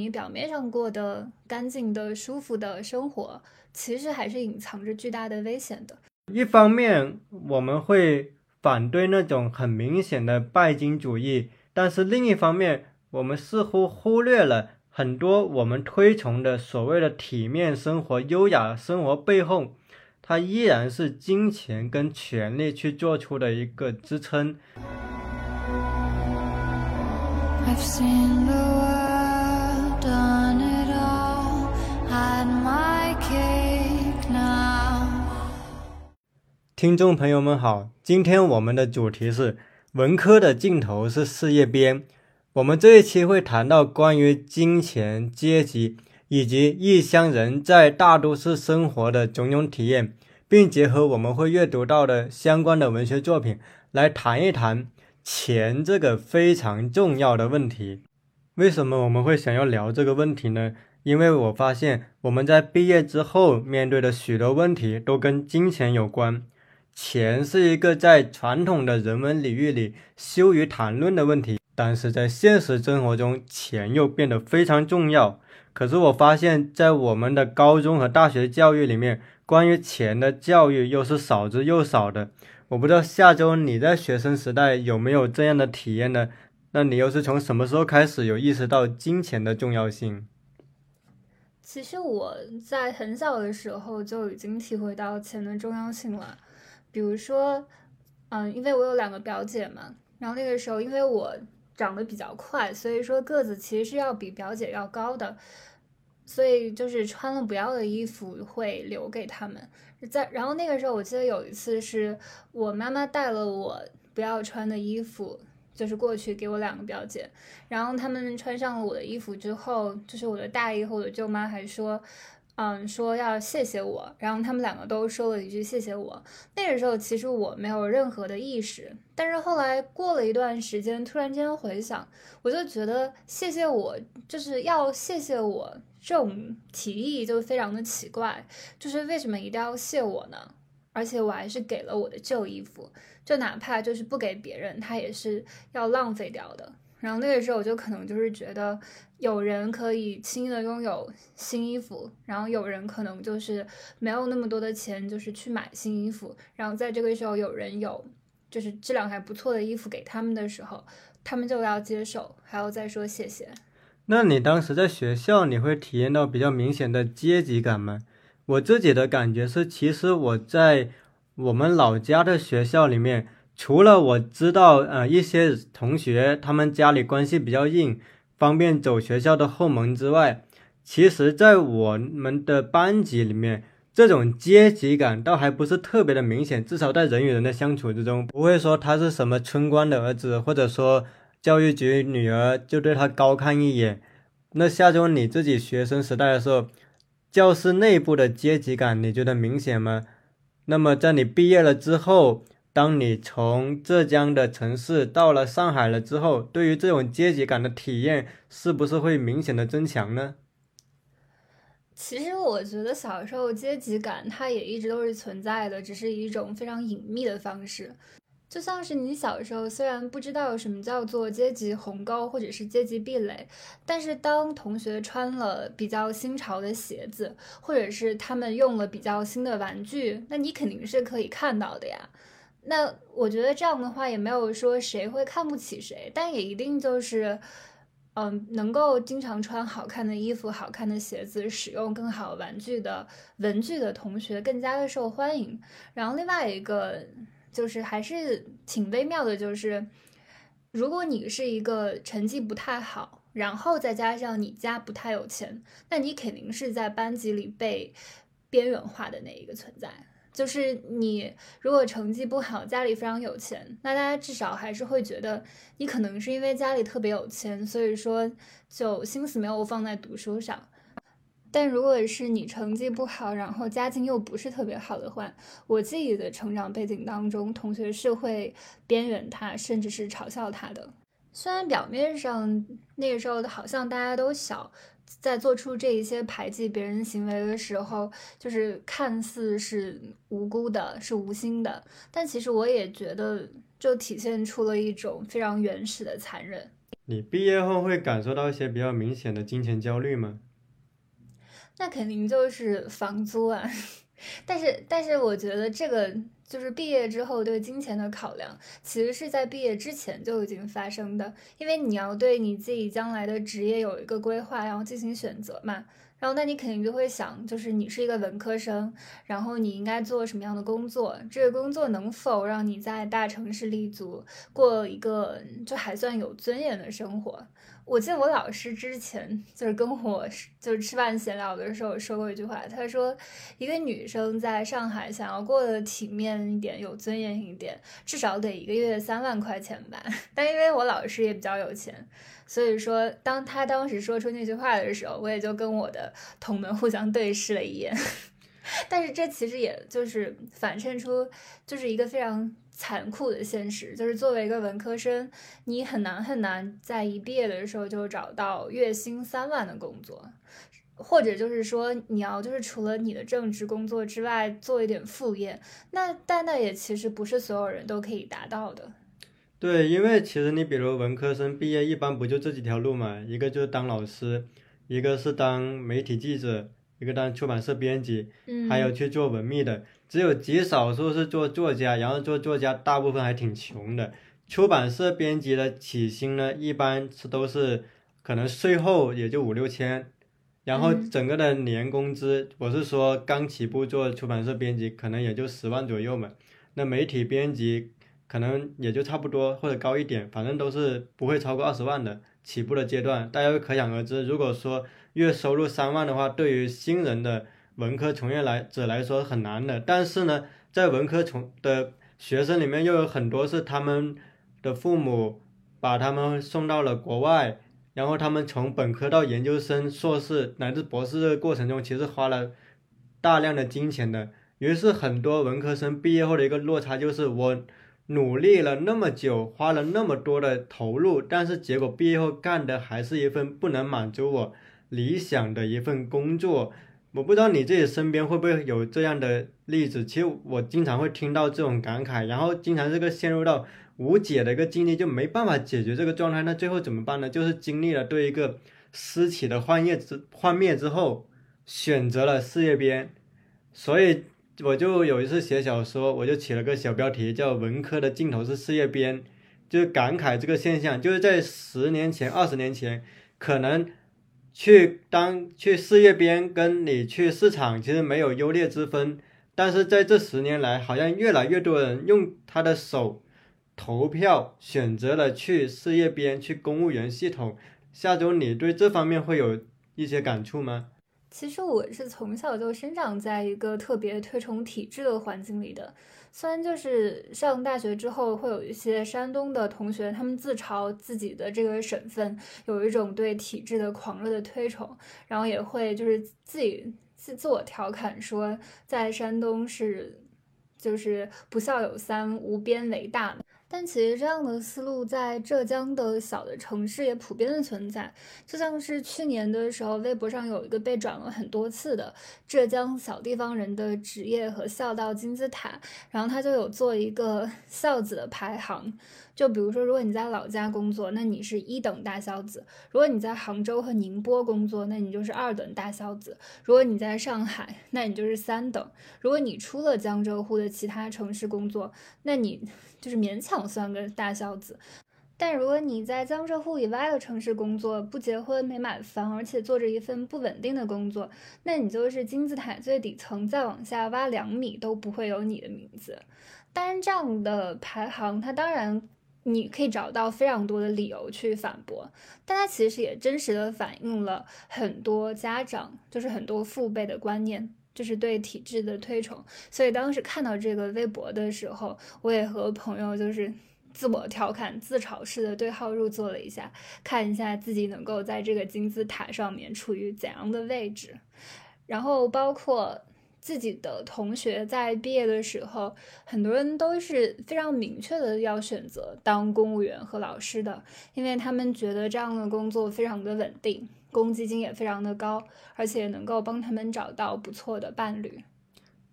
你表面上过的干净的、舒服的生活，其实还是隐藏着巨大的危险的。一方面，我们会反对那种很明显的拜金主义，但是另一方面，我们似乎忽略了很多我们推崇的所谓的体面生活、优雅生活背后，它依然是金钱跟权力去做出的一个支撑。I've seen the 听众朋友们好，今天我们的主题是文科的尽头是事业编。我们这一期会谈到关于金钱、阶级以及异乡人在大都市生活的种种体验，并结合我们会阅读到的相关的文学作品来谈一谈。钱这个非常重要的问题，为什么我们会想要聊这个问题呢？因为我发现我们在毕业之后面对的许多问题都跟金钱有关。钱是一个在传统的人文领域里羞于谈论的问题，但是在现实生活中，钱又变得非常重要。可是我发现，在我们的高中和大学教育里面，关于钱的教育又是少之又少的。我不知道下周你在学生时代有没有这样的体验呢？那你又是从什么时候开始有意识到金钱的重要性？其实我在很小的时候就已经体会到钱的重要性了。比如说，嗯，因为我有两个表姐嘛，然后那个时候因为我长得比较快，所以说个子其实是要比表姐要高的，所以就是穿了不要的衣服会留给他们。在然后那个时候，我记得有一次是我妈妈带了我不要穿的衣服，就是过去给我两个表姐，然后他们穿上了我的衣服之后，就是我的大姨和我的舅妈还说，嗯，说要谢谢我，然后他们两个都说了一句谢谢我。那个时候其实我没有任何的意识，但是后来过了一段时间，突然间回想，我就觉得谢谢我就是要谢谢我。这种提议就非常的奇怪，就是为什么一定要谢我呢？而且我还是给了我的旧衣服，就哪怕就是不给别人，他也是要浪费掉的。然后那个时候我就可能就是觉得，有人可以轻易的拥有新衣服，然后有人可能就是没有那么多的钱，就是去买新衣服。然后在这个时候有人有就是质量还不错的衣服给他们的时候，他们就要接受，还要再说谢谢。那你当时在学校，你会体验到比较明显的阶级感吗？我自己的感觉是，其实我在我们老家的学校里面，除了我知道，呃，一些同学他们家里关系比较硬，方便走学校的后门之外，其实，在我们的班级里面，这种阶级感倒还不是特别的明显，至少在人与人的相处之中，不会说他是什么村官的儿子，或者说。教育局女儿就对他高看一眼。那下周你自己学生时代的时候，教室内部的阶级感你觉得明显吗？那么在你毕业了之后，当你从浙江的城市到了上海了之后，对于这种阶级感的体验是不是会明显的增强呢？其实我觉得小时候阶级感它也一直都是存在的，只是一种非常隐秘的方式。就像是你小时候，虽然不知道什么叫做阶级鸿沟或者是阶级壁垒，但是当同学穿了比较新潮的鞋子，或者是他们用了比较新的玩具，那你肯定是可以看到的呀。那我觉得这样的话，也没有说谁会看不起谁，但也一定就是，嗯，能够经常穿好看的衣服、好看的鞋子、使用更好玩具的文具的同学更加的受欢迎。然后另外一个。就是还是挺微妙的，就是如果你是一个成绩不太好，然后再加上你家不太有钱，那你肯定是在班级里被边缘化的那一个存在。就是你如果成绩不好，家里非常有钱，那大家至少还是会觉得你可能是因为家里特别有钱，所以说就心思没有放在读书上。但如果是你成绩不好，然后家境又不是特别好的话，我自己的成长背景当中，同学是会边缘他，甚至是嘲笑他的。虽然表面上那个时候好像大家都小，在做出这一些排挤别人行为的时候，就是看似是无辜的，是无心的，但其实我也觉得，就体现出了一种非常原始的残忍。你毕业后会感受到一些比较明显的金钱焦虑吗？那肯定就是房租啊。但是，但是我觉得这个就是毕业之后对金钱的考量，其实是在毕业之前就已经发生的，因为你要对你自己将来的职业有一个规划，然后进行选择嘛。然后，那你肯定就会想，就是你是一个文科生，然后你应该做什么样的工作？这个工作能否让你在大城市立足，过一个就还算有尊严的生活？我记得我老师之前就是跟我就是吃饭闲聊的时候说过一句话，他说，一个女生在上海想要过得体面一点、有尊严一点，至少得一个月三万块钱吧。但因为我老师也比较有钱。所以说，当他当时说出那句话的时候，我也就跟我的同门互相对视了一眼。但是这其实也就是反衬出，就是一个非常残酷的现实，就是作为一个文科生，你很难很难在一毕业的时候就找到月薪三万的工作，或者就是说你要就是除了你的正职工作之外做一点副业，那但那也其实不是所有人都可以达到的。对，因为其实你比如文科生毕业，一般不就这几条路嘛？一个就是当老师，一个是当媒体记者，一个当出版社编辑，还有去做文秘的。只有极少数是做作家，然后做作家大部分还挺穷的。出版社编辑的起薪呢，一般是都是可能税后也就五六千，然后整个的年工资，我是说刚起步做出版社编辑，可能也就十万左右嘛。那媒体编辑。可能也就差不多或者高一点，反正都是不会超过二十万的起步的阶段。大家可想而知，如果说月收入三万的话，对于新人的文科从业来者来说很难的。但是呢，在文科从的学生里面，又有很多是他们的父母把他们送到了国外，然后他们从本科到研究生、硕士乃至博士的过程中，其实花了大量的金钱的。于是很多文科生毕业后的一个落差就是我。努力了那么久，花了那么多的投入，但是结果毕业后干的还是一份不能满足我理想的一份工作。我不知道你自己身边会不会有这样的例子。其实我经常会听到这种感慨，然后经常这个陷入到无解的一个境地，就没办法解决这个状态。那最后怎么办呢？就是经历了对一个私企的幻灭之幻灭之后，选择了事业编，所以。我就有一次写小说，我就起了个小标题叫“文科的尽头是事业编”，就感慨这个现象，就是在十年前、二十年前，可能去当去事业编跟你去市场其实没有优劣之分，但是在这十年来，好像越来越多人用他的手投票选择了去事业编、去公务员系统。下周你对这方面会有一些感触吗？其实我是从小就生长在一个特别推崇体制的环境里的，虽然就是上大学之后会有一些山东的同学，他们自嘲自己的这个省份有一种对体制的狂热的推崇，然后也会就是自己自自我调侃说，在山东是就是不孝有三，无边为大。但其实这样的思路在浙江的小的城市也普遍的存在，就像是去年的时候，微博上有一个被转了很多次的浙江小地方人的职业和孝道金字塔，然后他就有做一个 孝子的排行。就比如说，如果你在老家工作，那你是一等大孝子；如果你在杭州和宁波工作，那你就是二等大孝子；如果你在上海，那你就是三等；如果你出了江浙沪的其他城市工作，那你就是勉强算个大孝子。但如果你在江浙沪以外的城市工作，不结婚、没买房，而且做着一份不稳定的工作，那你就是金字塔最底层，再往下挖两米都不会有你的名字。当然，这样的排行，它当然。你可以找到非常多的理由去反驳，但它其实也真实的反映了很多家长，就是很多父辈的观念，就是对体制的推崇。所以当时看到这个微博的时候，我也和朋友就是自我调侃、自嘲式的对号入座了一下，看一下自己能够在这个金字塔上面处于怎样的位置，然后包括。自己的同学在毕业的时候，很多人都是非常明确的要选择当公务员和老师的，因为他们觉得这样的工作非常的稳定，公积金也非常的高，而且能够帮他们找到不错的伴侣。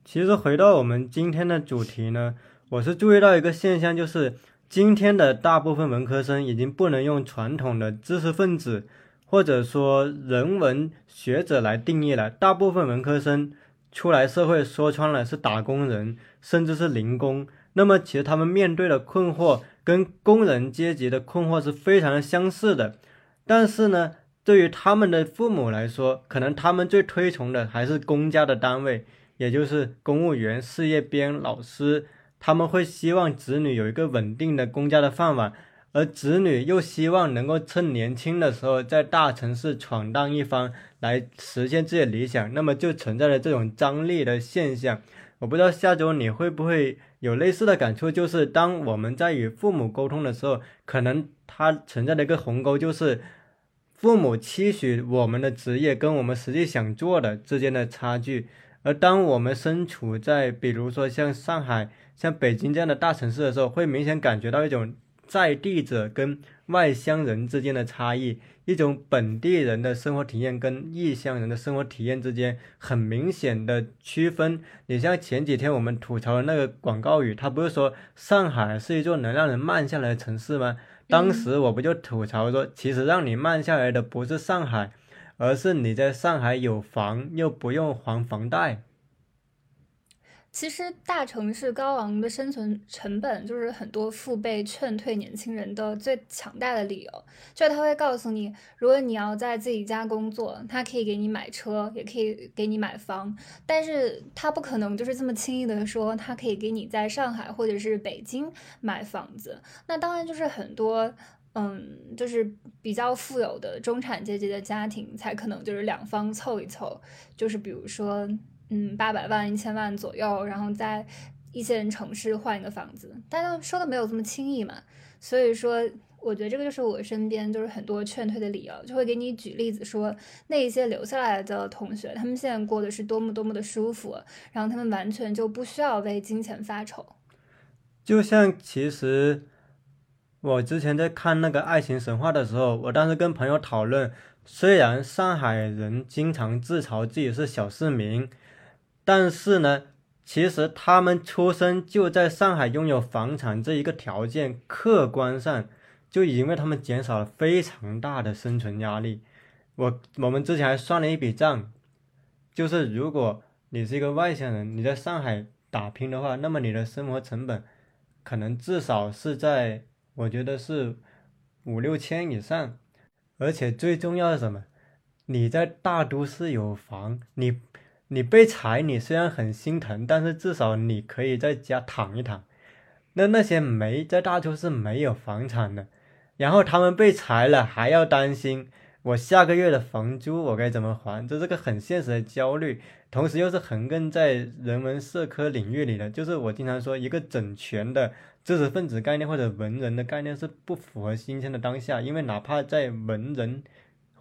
其实回到我们今天的主题呢，我是注意到一个现象，就是今天的大部分文科生已经不能用传统的知识分子或者说人文学者来定义了。大部分文科生出来社会，说穿了是打工人，甚至是零工。那么，其实他们面对的困惑跟工人阶级的困惑是非常的相似的。但是呢，对于他们的父母来说，可能他们最推崇的还是公家的单位，也就是公务员、事业编、老师。他们会希望子女有一个稳定的公家的饭碗，而子女又希望能够趁年轻的时候在大城市闯荡一番，来实现自己的理想。那么就存在着这种张力的现象。我不知道下周你会不会有类似的感触，就是当我们在与父母沟通的时候，可能它存在的一个鸿沟，就是父母期许我们的职业跟我们实际想做的之间的差距。而当我们身处在比如说像上海。像北京这样的大城市的时候，会明显感觉到一种在地者跟外乡人之间的差异，一种本地人的生活体验跟异乡人的生活体验之间很明显的区分。你像前几天我们吐槽的那个广告语，他不是说上海是一座能让人慢下来的城市吗？当时我不就吐槽说，其实让你慢下来的不是上海，而是你在上海有房又不用还房贷。其实，大城市高昂的生存成本就是很多父辈劝退年轻人的最强大的理由。就他会告诉你，如果你要在自己家工作，他可以给你买车，也可以给你买房，但是他不可能就是这么轻易的说，他可以给你在上海或者是北京买房子。那当然就是很多，嗯，就是比较富有的中产阶级的家庭才可能就是两方凑一凑，就是比如说。嗯，八百万、一千万左右，然后在一线城市换一个房子，大家说的没有这么轻易嘛。所以说，我觉得这个就是我身边就是很多劝退的理由，就会给你举例子说，那一些留下来的同学，他们现在过的是多么多么的舒服，然后他们完全就不需要为金钱发愁。就像其实我之前在看那个《爱情神话》的时候，我当时跟朋友讨论，虽然上海人经常自嘲自己是小市民。但是呢，其实他们出生就在上海，拥有房产这一个条件，客观上就已经为他们减少了非常大的生存压力。我我们之前还算了一笔账，就是如果你是一个外乡人，你在上海打拼的话，那么你的生活成本可能至少是在，我觉得是五六千以上。而且最重要的是什么？你在大都市有房，你。你被裁，你虽然很心疼，但是至少你可以在家躺一躺。那那些没在大都市没有房产的，然后他们被裁了，还要担心我下个月的房租我该怎么还，这是个很现实的焦虑。同时又是横亘在人文社科领域里的，就是我经常说，一个整全的知识分子概念或者文人的概念是不符合今天的当下，因为哪怕在文人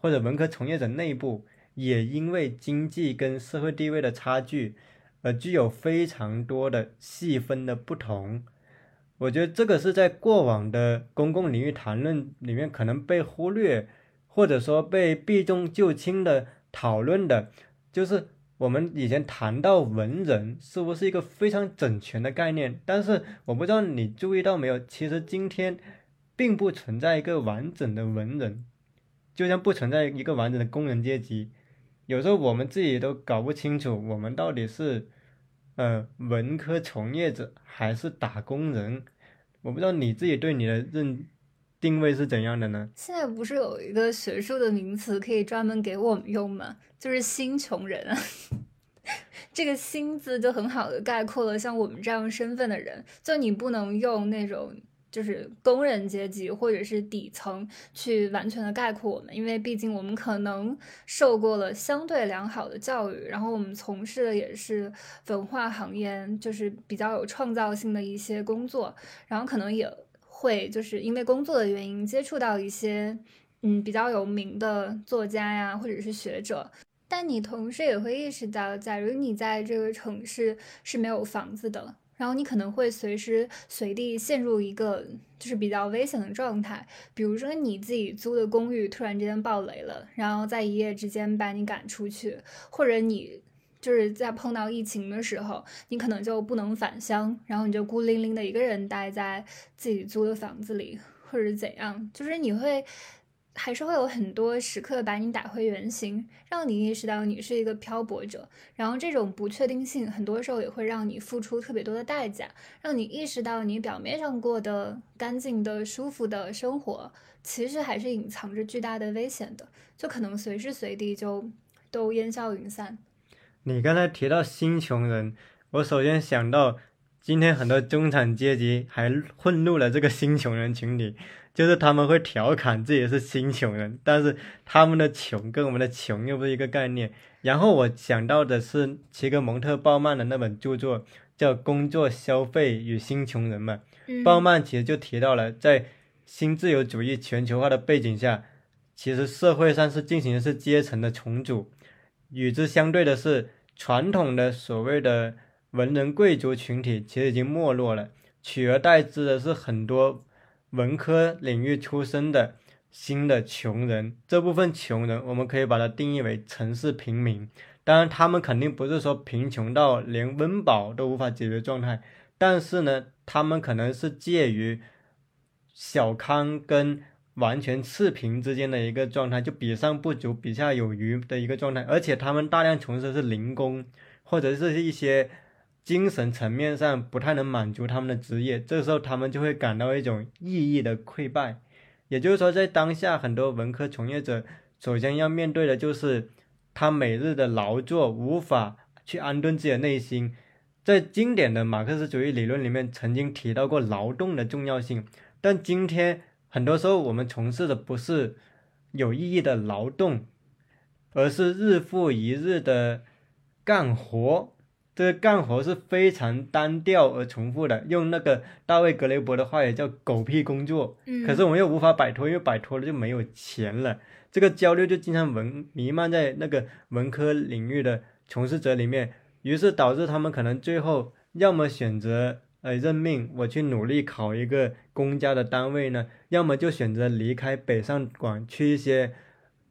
或者文科从业者内部。也因为经济跟社会地位的差距，而具有非常多的细分的不同。我觉得这个是在过往的公共领域谈论里面可能被忽略，或者说被避重就轻的讨论的。就是我们以前谈到文人，是不是一个非常整全的概念，但是我不知道你注意到没有，其实今天并不存在一个完整的文人，就像不存在一个完整的工人阶级。有时候我们自己都搞不清楚，我们到底是，呃，文科从业者还是打工人？我不知道你自己对你的认定位是怎样的呢？现在不是有一个学术的名词可以专门给我们用吗？就是“新穷人”啊。这个“新”字就很好的概括了像我们这样身份的人，就你不能用那种。就是工人阶级或者是底层去完全的概括我们，因为毕竟我们可能受过了相对良好的教育，然后我们从事的也是文化行业，就是比较有创造性的一些工作，然后可能也会就是因为工作的原因接触到一些嗯比较有名的作家呀或者是学者，但你同时也会意识到，假如你在这个城市是没有房子的。然后你可能会随时随地陷入一个就是比较危险的状态，比如说你自己租的公寓突然之间爆雷了，然后在一夜之间把你赶出去，或者你。就是在碰到疫情的时候，你可能就不能返乡，然后你就孤零零的一个人待在自己租的房子里，或者怎样，就是你会。还是会有很多时刻把你打回原形，让你意识到你是一个漂泊者。然后这种不确定性，很多时候也会让你付出特别多的代价，让你意识到你表面上过得干净的、舒服的生活，其实还是隐藏着巨大的危险的，就可能随时随地就都烟消云散。你刚才提到新穷人，我首先想到今天很多中产阶级还混入了这个新穷人群体。就是他们会调侃自己是新穷人，但是他们的穷跟我们的穷又不是一个概念。然后我想到的是齐格蒙特·鲍曼的那本著作，叫《工作、消费与新穷人》嘛。鲍曼其实就提到了，在新自由主义全球化的背景下，其实社会上是进行的是阶层的重组。与之相对的是，传统的所谓的文人贵族群体其实已经没落了，取而代之的是很多。文科领域出身的新的穷人，这部分穷人，我们可以把它定义为城市平民。当然，他们肯定不是说贫穷到连温饱都无法解决状态，但是呢，他们可能是介于小康跟完全赤贫之间的一个状态，就比上不足，比下有余的一个状态。而且，他们大量从事的是零工，或者是一些。精神层面上不太能满足他们的职业，这时候他们就会感到一种意义的溃败。也就是说，在当下，很多文科从业者首先要面对的就是他每日的劳作无法去安顿自己的内心。在经典的马克思主义理论里面，曾经提到过劳动的重要性，但今天很多时候我们从事的不是有意义的劳动，而是日复一日的干活。这个干活是非常单调而重复的，用那个大卫格雷伯的话也叫“狗屁工作”。嗯，可是我们又无法摆脱，因为摆脱了就没有钱了。这个焦虑就经常文弥漫在那个文科领域的从事者里面，于是导致他们可能最后要么选择呃认命，我去努力考一个公家的单位呢，要么就选择离开北上广，去一些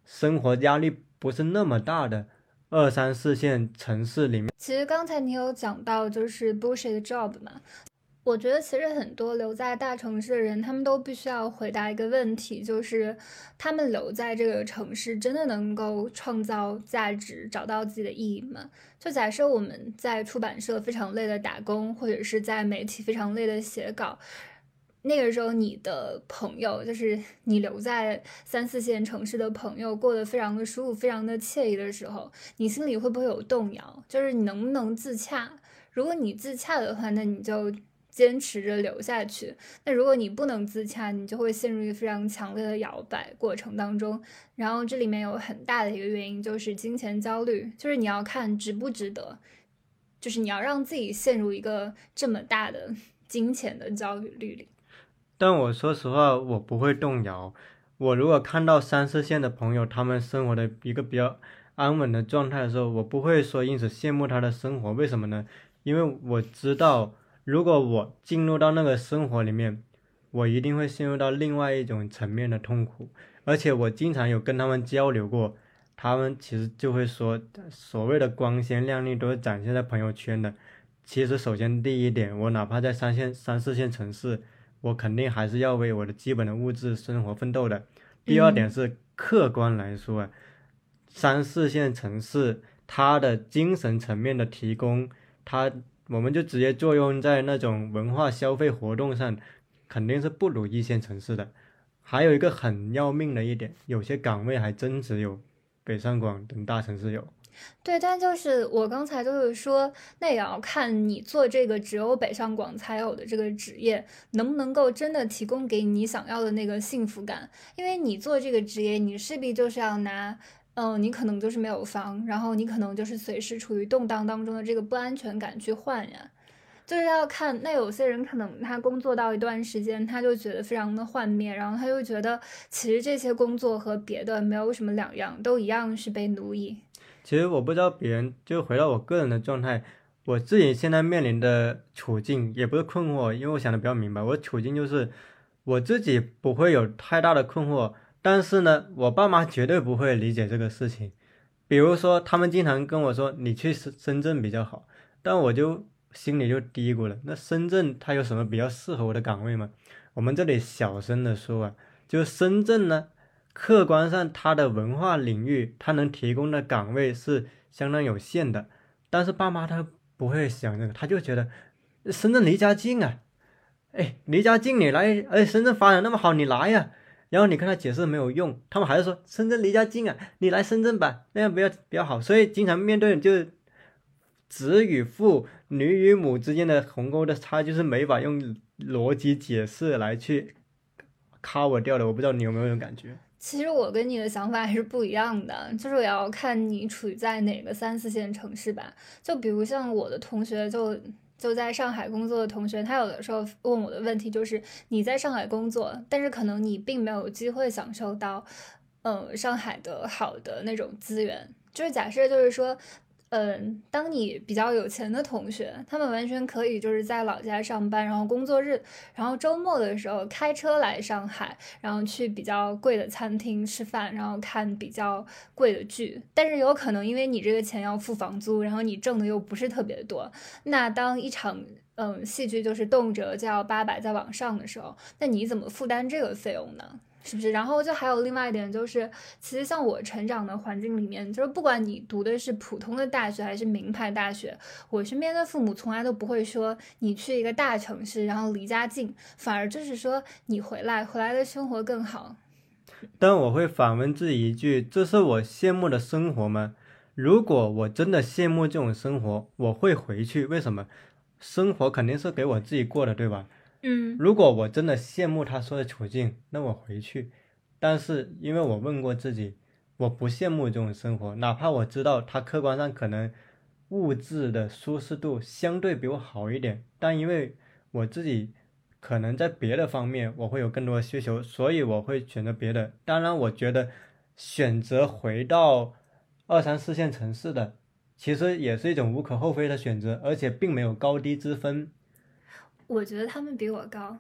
生活压力不是那么大的。二三四线城市里面，其实刚才你有讲到就是 bullshit job 嘛，我觉得其实很多留在大城市的人，他们都必须要回答一个问题，就是他们留在这个城市真的能够创造价值，找到自己的意义吗？就假设我们在出版社非常累的打工，或者是在媒体非常累的写稿。那个时候，你的朋友就是你留在三四线城市的朋友，过得非常的舒服，非常的惬意的时候，你心里会不会有动摇？就是你能不能自洽？如果你自洽的话，那你就坚持着留下去；那如果你不能自洽，你就会陷入一个非常强烈的摇摆过程当中。然后这里面有很大的一个原因就是金钱焦虑，就是你要看值不值得，就是你要让自己陷入一个这么大的金钱的焦虑里。但我说实话，我不会动摇。我如果看到三四线的朋友他们生活的一个比较安稳的状态的时候，我不会说因此羡慕他的生活。为什么呢？因为我知道，如果我进入到那个生活里面，我一定会陷入到另外一种层面的痛苦。而且我经常有跟他们交流过，他们其实就会说，所谓的光鲜亮丽都是展现在朋友圈的。其实，首先第一点，我哪怕在三线、三四线城市。我肯定还是要为我的基本的物质生活奋斗的。第二点是客观来说，三四线城市它的精神层面的提供，它我们就直接作用在那种文化消费活动上，肯定是不如一线城市的。还有一个很要命的一点，有些岗位还真只有北上广等大城市有。对，但就是我刚才就是说，那也要看你做这个只有北上广才有的这个职业，能不能够真的提供给你想要的那个幸福感。因为你做这个职业，你势必就是要拿，嗯，你可能就是没有房，然后你可能就是随时处于动荡当中的这个不安全感去换呀。就是要看，那有些人可能他工作到一段时间，他就觉得非常的幻灭，然后他就觉得其实这些工作和别的没有什么两样，都一样是被奴役。其实我不知道别人，就回到我个人的状态，我自己现在面临的处境也不是困惑，因为我想的比较明白，我处境就是我自己不会有太大的困惑，但是呢，我爸妈绝对不会理解这个事情，比如说，他们经常跟我说你去深深圳比较好，但我就心里就嘀咕了，那深圳它有什么比较适合我的岗位吗？我们这里小声的说啊，就深圳呢，客观上它的文化领域，它能提供的岗位是相当有限的，但是爸妈他不会想这个，他就觉得深圳离家近啊，哎，离家近你来，哎，深圳发展那么好，你来呀。然后你跟他解释没有用，他们还是说深圳离家近啊，你来深圳吧，那样比较比较好。所以经常面对就是子与父、女与母之间的鸿沟的差距是没法用逻辑解释来去 cover 掉的。我不知道你有没有这种感觉？其实我跟你的想法还是不一样的，就是我要看你处在哪个三四线城市吧。就比如像我的同学就。就在上海工作的同学，他有的时候问我的问题就是：你在上海工作，但是可能你并没有机会享受到，嗯，上海的好的那种资源。就是假设，就是说。嗯，当你比较有钱的同学，他们完全可以就是在老家上班，然后工作日，然后周末的时候开车来上海，然后去比较贵的餐厅吃饭，然后看比较贵的剧。但是有可能因为你这个钱要付房租，然后你挣的又不是特别多，那当一场嗯戏剧就是动辄就要八百再往上的时候，那你怎么负担这个费用呢？是不是？然后就还有另外一点，就是其实像我成长的环境里面，就是不管你读的是普通的大学还是名牌大学，我身边的父母从来都不会说你去一个大城市，然后离家近，反而就是说你回来，回来的生活更好。但我会反问自己一句：这是我羡慕的生活吗？如果我真的羡慕这种生活，我会回去。为什么？生活肯定是给我自己过的，对吧？嗯，如果我真的羡慕他说的处境，那我回去。但是因为我问过自己，我不羡慕这种生活，哪怕我知道他客观上可能物质的舒适度相对比我好一点，但因为我自己可能在别的方面我会有更多的需求，所以我会选择别的。当然，我觉得选择回到二三四线城市的，其实也是一种无可厚非的选择，而且并没有高低之分。我觉得他们比我高，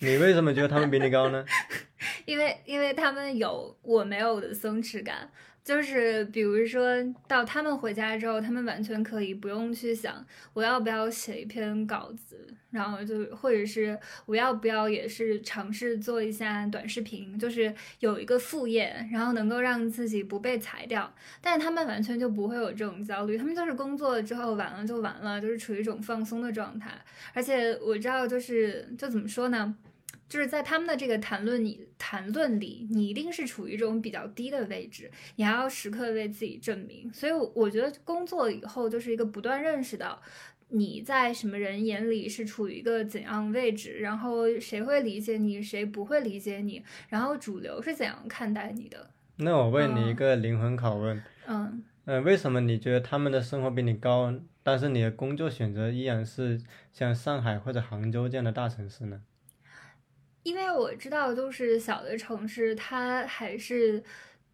你为什么觉得他们比你高呢？因为因为他们有我没有的松弛感。就是比如说到他们回家之后，他们完全可以不用去想我要不要写一篇稿子，然后就或者是我要不要也是尝试做一下短视频，就是有一个副业，然后能够让自己不被裁掉。但是他们完全就不会有这种焦虑，他们就是工作了之后完了就完了，就是处于一种放松的状态。而且我知道，就是就怎么说呢？就是在他们的这个谈论里，谈论里，你一定是处于一种比较低的位置，你还要时刻为自己证明。所以我觉得工作以后就是一个不断认识到你在什么人眼里是处于一个怎样位置，然后谁会理解你，谁不会理解你，然后主流是怎样看待你的。那我问你一个灵魂拷问，嗯呃，为什么你觉得他们的生活比你高，但是你的工作选择依然是像上海或者杭州这样的大城市呢？因为我知道，就是小的城市，它还是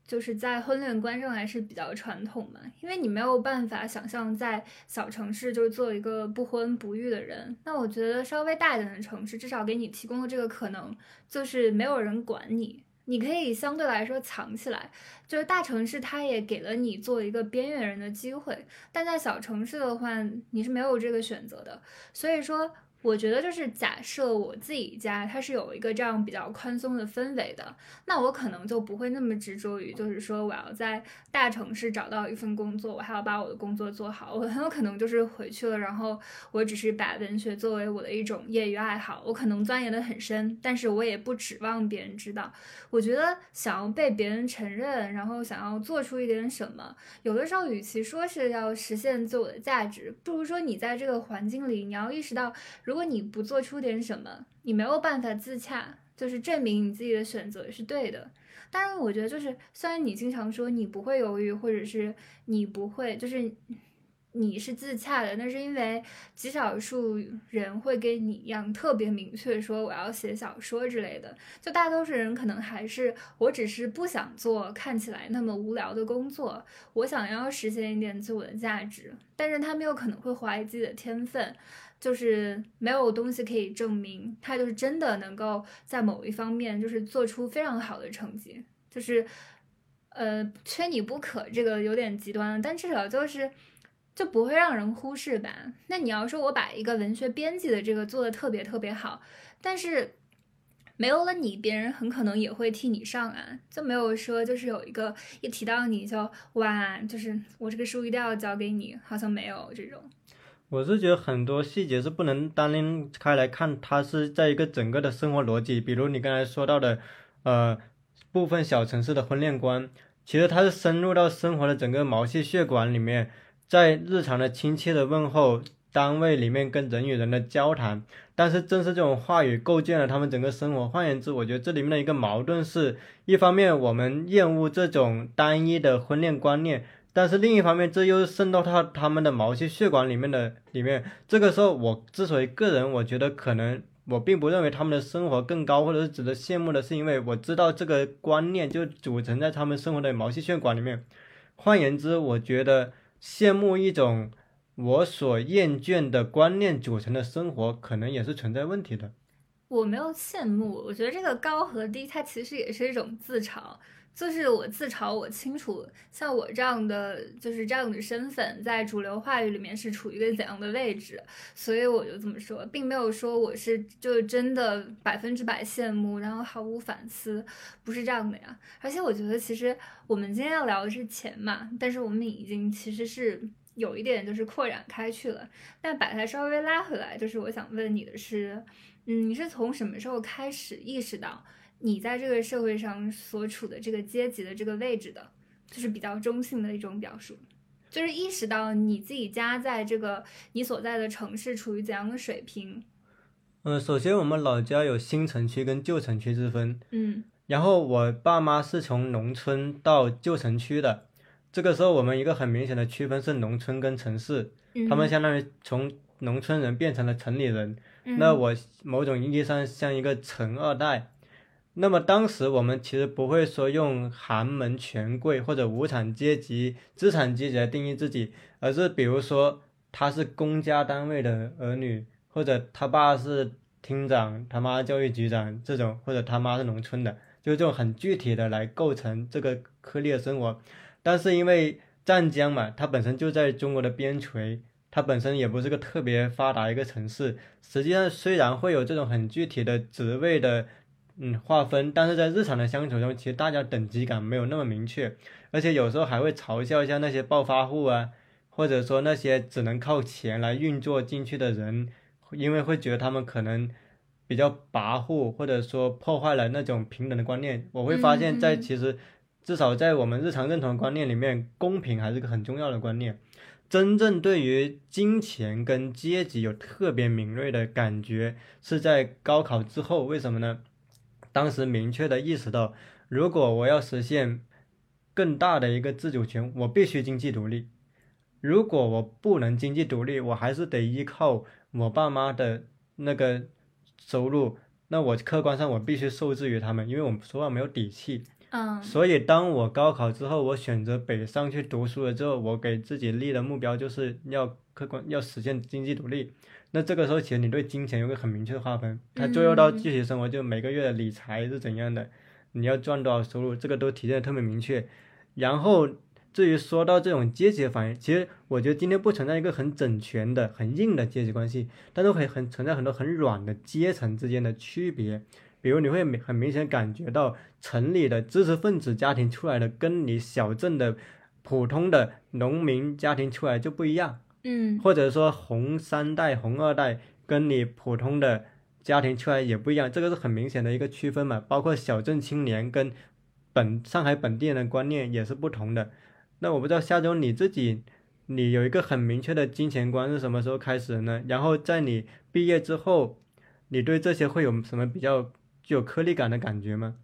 就是在婚恋观上还是比较传统嘛。因为你没有办法想象在小城市就是做一个不婚不育的人。那我觉得稍微大一点的城市，至少给你提供的这个可能，就是没有人管你，你可以相对来说藏起来。就是大城市，它也给了你做一个边缘人的机会，但在小城市的话，你是没有这个选择的。所以说。我觉得就是假设我自己家它是有一个这样比较宽松的氛围的，那我可能就不会那么执着于，就是说我要在大城市找到一份工作，我还要把我的工作做好。我很有可能就是回去了，然后我只是把文学作为我的一种业余爱好，我可能钻研的很深，但是我也不指望别人知道。我觉得想要被别人承认，然后想要做出一点什么，有的时候与其说是要实现自我的价值，不如说你在这个环境里，你要意识到如如果你不做出点什么，你没有办法自洽，就是证明你自己的选择是对的。当然，我觉得就是虽然你经常说你不会犹豫，或者是你不会，就是你是自洽的，那是因为极少数人会跟你一样特别明确说我要写小说之类的。就大多数人可能还是我只是不想做看起来那么无聊的工作，我想要实现一点自我的价值，但是他们有可能会怀疑自己的天分。就是没有东西可以证明他就是真的能够在某一方面就是做出非常好的成绩，就是，呃，缺你不可，这个有点极端了，但至少就是就不会让人忽视吧。那你要说我把一个文学编辑的这个做的特别特别好，但是没有了你，别人很可能也会替你上啊，就没有说就是有一个一提到你就哇，就是我这个书一定要交给你，好像没有这种。我是觉得很多细节是不能单拎开来看，它是在一个整个的生活逻辑，比如你刚才说到的，呃，部分小城市的婚恋观，其实它是深入到生活的整个毛细血管里面，在日常的亲切的问候，单位里面跟人与人的交谈，但是正是这种话语构建了他们整个生活。换言之，我觉得这里面的一个矛盾是，一方面我们厌恶这种单一的婚恋观念。但是另一方面，这又渗透到他们的毛细血管里面的里面。这个时候，我之所以个人我觉得可能，我并不认为他们的生活更高，或者是值得羡慕的，是因为我知道这个观念就组成在他们生活的毛细血管里面。换言之，我觉得羡慕一种我所厌倦的观念组成的生活，可能也是存在问题的。我没有羡慕，我觉得这个高和低，它其实也是一种自嘲。就是我自嘲，我清楚，像我这样的就是这样的身份，在主流话语里面是处于一个怎样的位置，所以我就这么说，并没有说我是就真的百分之百羡慕，然后毫无反思，不是这样的呀。而且我觉得，其实我们今天要聊的是钱嘛，但是我们已经其实是有一点就是扩展开去了。但把它稍微拉回来，就是我想问你的是，嗯，你是从什么时候开始意识到？你在这个社会上所处的这个阶级的这个位置的，就是比较中性的一种表述，就是意识到你自己家在这个你所在的城市处于怎样的水平。嗯，首先我们老家有新城区跟旧城区之分，嗯，然后我爸妈是从农村到旧城区的，这个时候我们一个很明显的区分是农村跟城市，他们相当于从农村人变成了城里人，那我某种意义上像一个城二代。那么当时我们其实不会说用寒门权贵或者无产阶级、资产阶级来定义自己，而是比如说他是公家单位的儿女，或者他爸是厅长，他妈教育局长这种，或者他妈是农村的，就这种很具体的来构成这个颗粒的生活。但是因为湛江嘛，它本身就在中国的边陲，它本身也不是个特别发达一个城市。实际上虽然会有这种很具体的职位的。嗯，划分，但是在日常的相处中，其实大家等级感没有那么明确，而且有时候还会嘲笑一下那些暴发户啊，或者说那些只能靠钱来运作进去的人，因为会觉得他们可能比较跋扈，或者说破坏了那种平等的观念。我会发现，在其实至少在我们日常认同观念里面，公平还是个很重要的观念。真正对于金钱跟阶级有特别敏锐的感觉，是在高考之后，为什么呢？当时明确的意识到，如果我要实现更大的一个自主权，我必须经济独立。如果我不能经济独立，我还是得依靠我爸妈的那个收入。那我客观上我必须受制于他们，因为我们说话没有底气。嗯。所以当我高考之后，我选择北上去读书了之后，我给自己立的目标就是要客观要实现经济独立。那这个时候，其实你对金钱有个很明确的划分，它作用到具体生活，就每个月的理财是怎样的，你要赚多少收入，这个都体现的特别明确。然后至于说到这种阶级的反应，其实我觉得今天不存在一个很整全的、很硬的阶级关系，但是会很存在很多很软的阶层之间的区别。比如你会很明显感觉到城里的知识分子家庭出来的，跟你小镇的普通的农民家庭出来就不一样。嗯，或者说红三代、红二代跟你普通的家庭出来也不一样，这个是很明显的一个区分嘛。包括小镇青年跟本上海本地人的观念也是不同的。那我不知道夏总你自己，你有一个很明确的金钱观是什么时候开始的呢？然后在你毕业之后，你对这些会有什么比较具有颗粒感的感觉吗？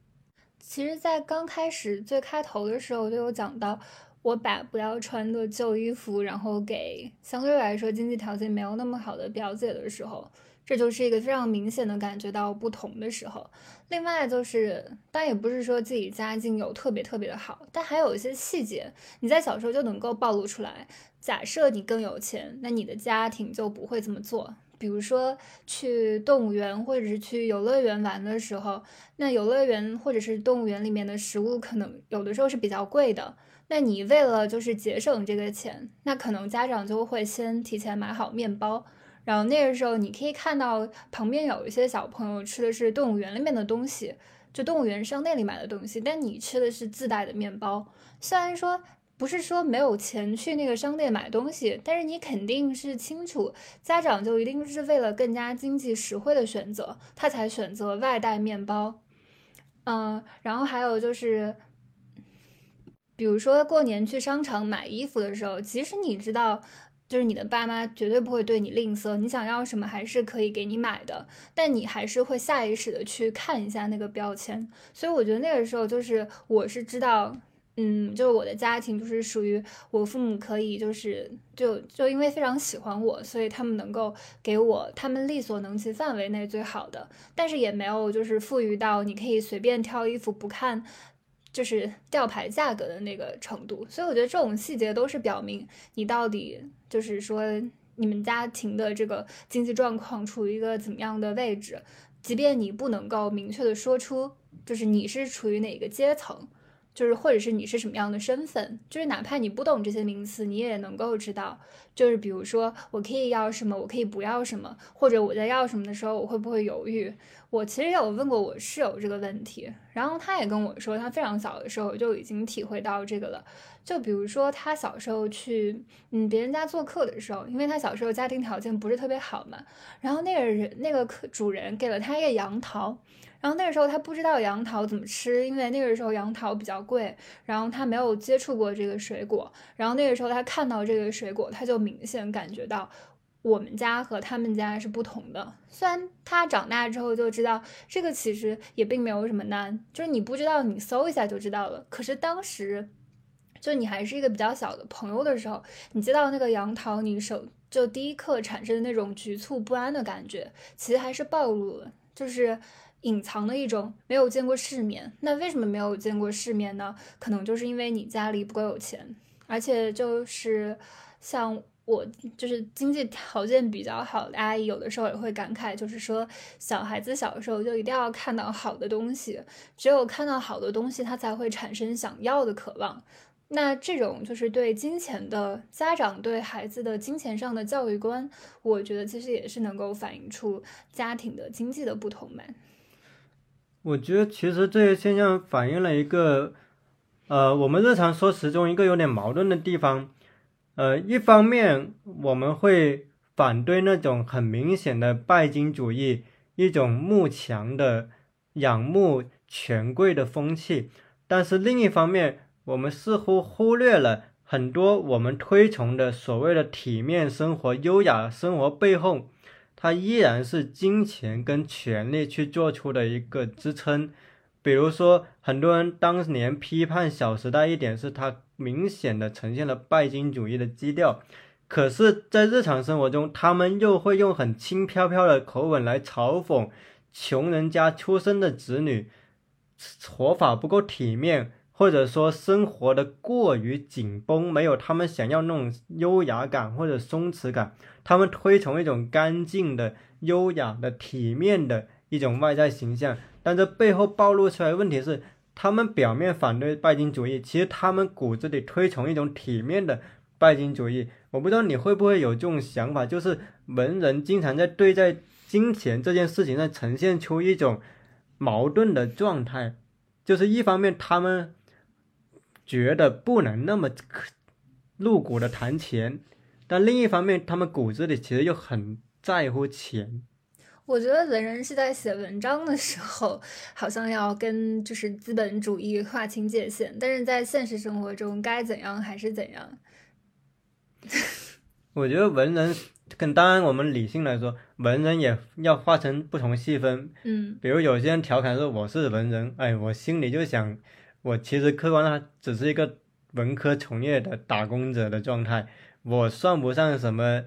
其实，在刚开始最开头的时候就有讲到。我把不要穿的旧衣服，然后给相对来说经济条件没有那么好的表姐的时候，这就是一个非常明显的感觉到不同的时候。另外就是，但也不是说自己家境有特别特别的好，但还有一些细节，你在小时候就能够暴露出来。假设你更有钱，那你的家庭就不会这么做。比如说去动物园或者是去游乐园玩的时候，那游乐园或者是动物园里面的食物可能有的时候是比较贵的。那你为了就是节省这个钱，那可能家长就会先提前买好面包，然后那个时候你可以看到旁边有一些小朋友吃的是动物园里面的东西，就动物园商店里买的东西，但你吃的是自带的面包。虽然说不是说没有钱去那个商店买东西，但是你肯定是清楚，家长就一定是为了更加经济实惠的选择，他才选择外带面包。嗯，然后还有就是。比如说过年去商场买衣服的时候，即使你知道，就是你的爸妈绝对不会对你吝啬，你想要什么还是可以给你买的，但你还是会下意识的去看一下那个标签。所以我觉得那个时候就是我是知道，嗯，就是我的家庭就是属于我父母可以就是就就因为非常喜欢我，所以他们能够给我他们力所能及范围内最好的，但是也没有就是富裕到你可以随便挑衣服不看。就是吊牌价格的那个程度，所以我觉得这种细节都是表明你到底就是说你们家庭的这个经济状况处于一个怎么样的位置，即便你不能够明确的说出，就是你是处于哪个阶层。就是或者是你是什么样的身份，就是哪怕你不懂这些名词，你也能够知道。就是比如说，我可以要什么，我可以不要什么，或者我在要什么的时候，我会不会犹豫？我其实有问过我室友这个问题，然后他也跟我说，他非常小的时候就已经体会到这个了。就比如说他小时候去嗯别人家做客的时候，因为他小时候家庭条件不是特别好嘛，然后那个人那个客主人给了他一个杨桃。然后那个时候他不知道杨桃怎么吃，因为那个时候杨桃比较贵，然后他没有接触过这个水果。然后那个时候他看到这个水果，他就明显感觉到我们家和他们家是不同的。虽然他长大之后就知道这个其实也并没有什么难，就是你不知道你搜一下就知道了。可是当时就你还是一个比较小的朋友的时候，你接到那个杨桃，你手就第一刻产生的那种局促不安的感觉，其实还是暴露了，就是。隐藏的一种没有见过世面，那为什么没有见过世面呢？可能就是因为你家里不够有钱，而且就是像我，就是经济条件比较好的阿姨，有的时候也会感慨，就是说小孩子小时候就一定要看到好的东西，只有看到好的东西，他才会产生想要的渴望。那这种就是对金钱的家长对孩子的金钱上的教育观，我觉得其实也是能够反映出家庭的经济的不同嘛。我觉得其实这些现象反映了一个，呃，我们日常说辞中一个有点矛盾的地方。呃，一方面我们会反对那种很明显的拜金主义，一种慕强的、仰慕权贵的风气，但是另一方面，我们似乎忽略了很多我们推崇的所谓的体面生活、优雅生活背后。它依然是金钱跟权力去做出的一个支撑，比如说，很多人当年批判《小时代》一点是它明显的呈现了拜金主义的基调，可是，在日常生活中，他们又会用很轻飘飘的口吻来嘲讽穷人家出身的子女，活法不够体面。或者说生活的过于紧绷，没有他们想要那种优雅感或者松弛感。他们推崇一种干净的、优雅的、体面的一种外在形象，但这背后暴露出来的问题是，他们表面反对拜金主义，其实他们骨子里推崇一种体面的拜金主义。我不知道你会不会有这种想法，就是文人经常在对待金钱这件事情上呈现出一种矛盾的状态，就是一方面他们。觉得不能那么露骨的谈钱，但另一方面，他们骨子里其实又很在乎钱。我觉得文人是在写文章的时候，好像要跟就是资本主义划清界限，但是在现实生活中，该怎样还是怎样。我觉得文人跟当然我们理性来说，文人也要划成不同细分。嗯，比如有些人调侃说我是文人，哎，我心里就想。我其实客观上只是一个文科从业的打工者的状态，我算不上什么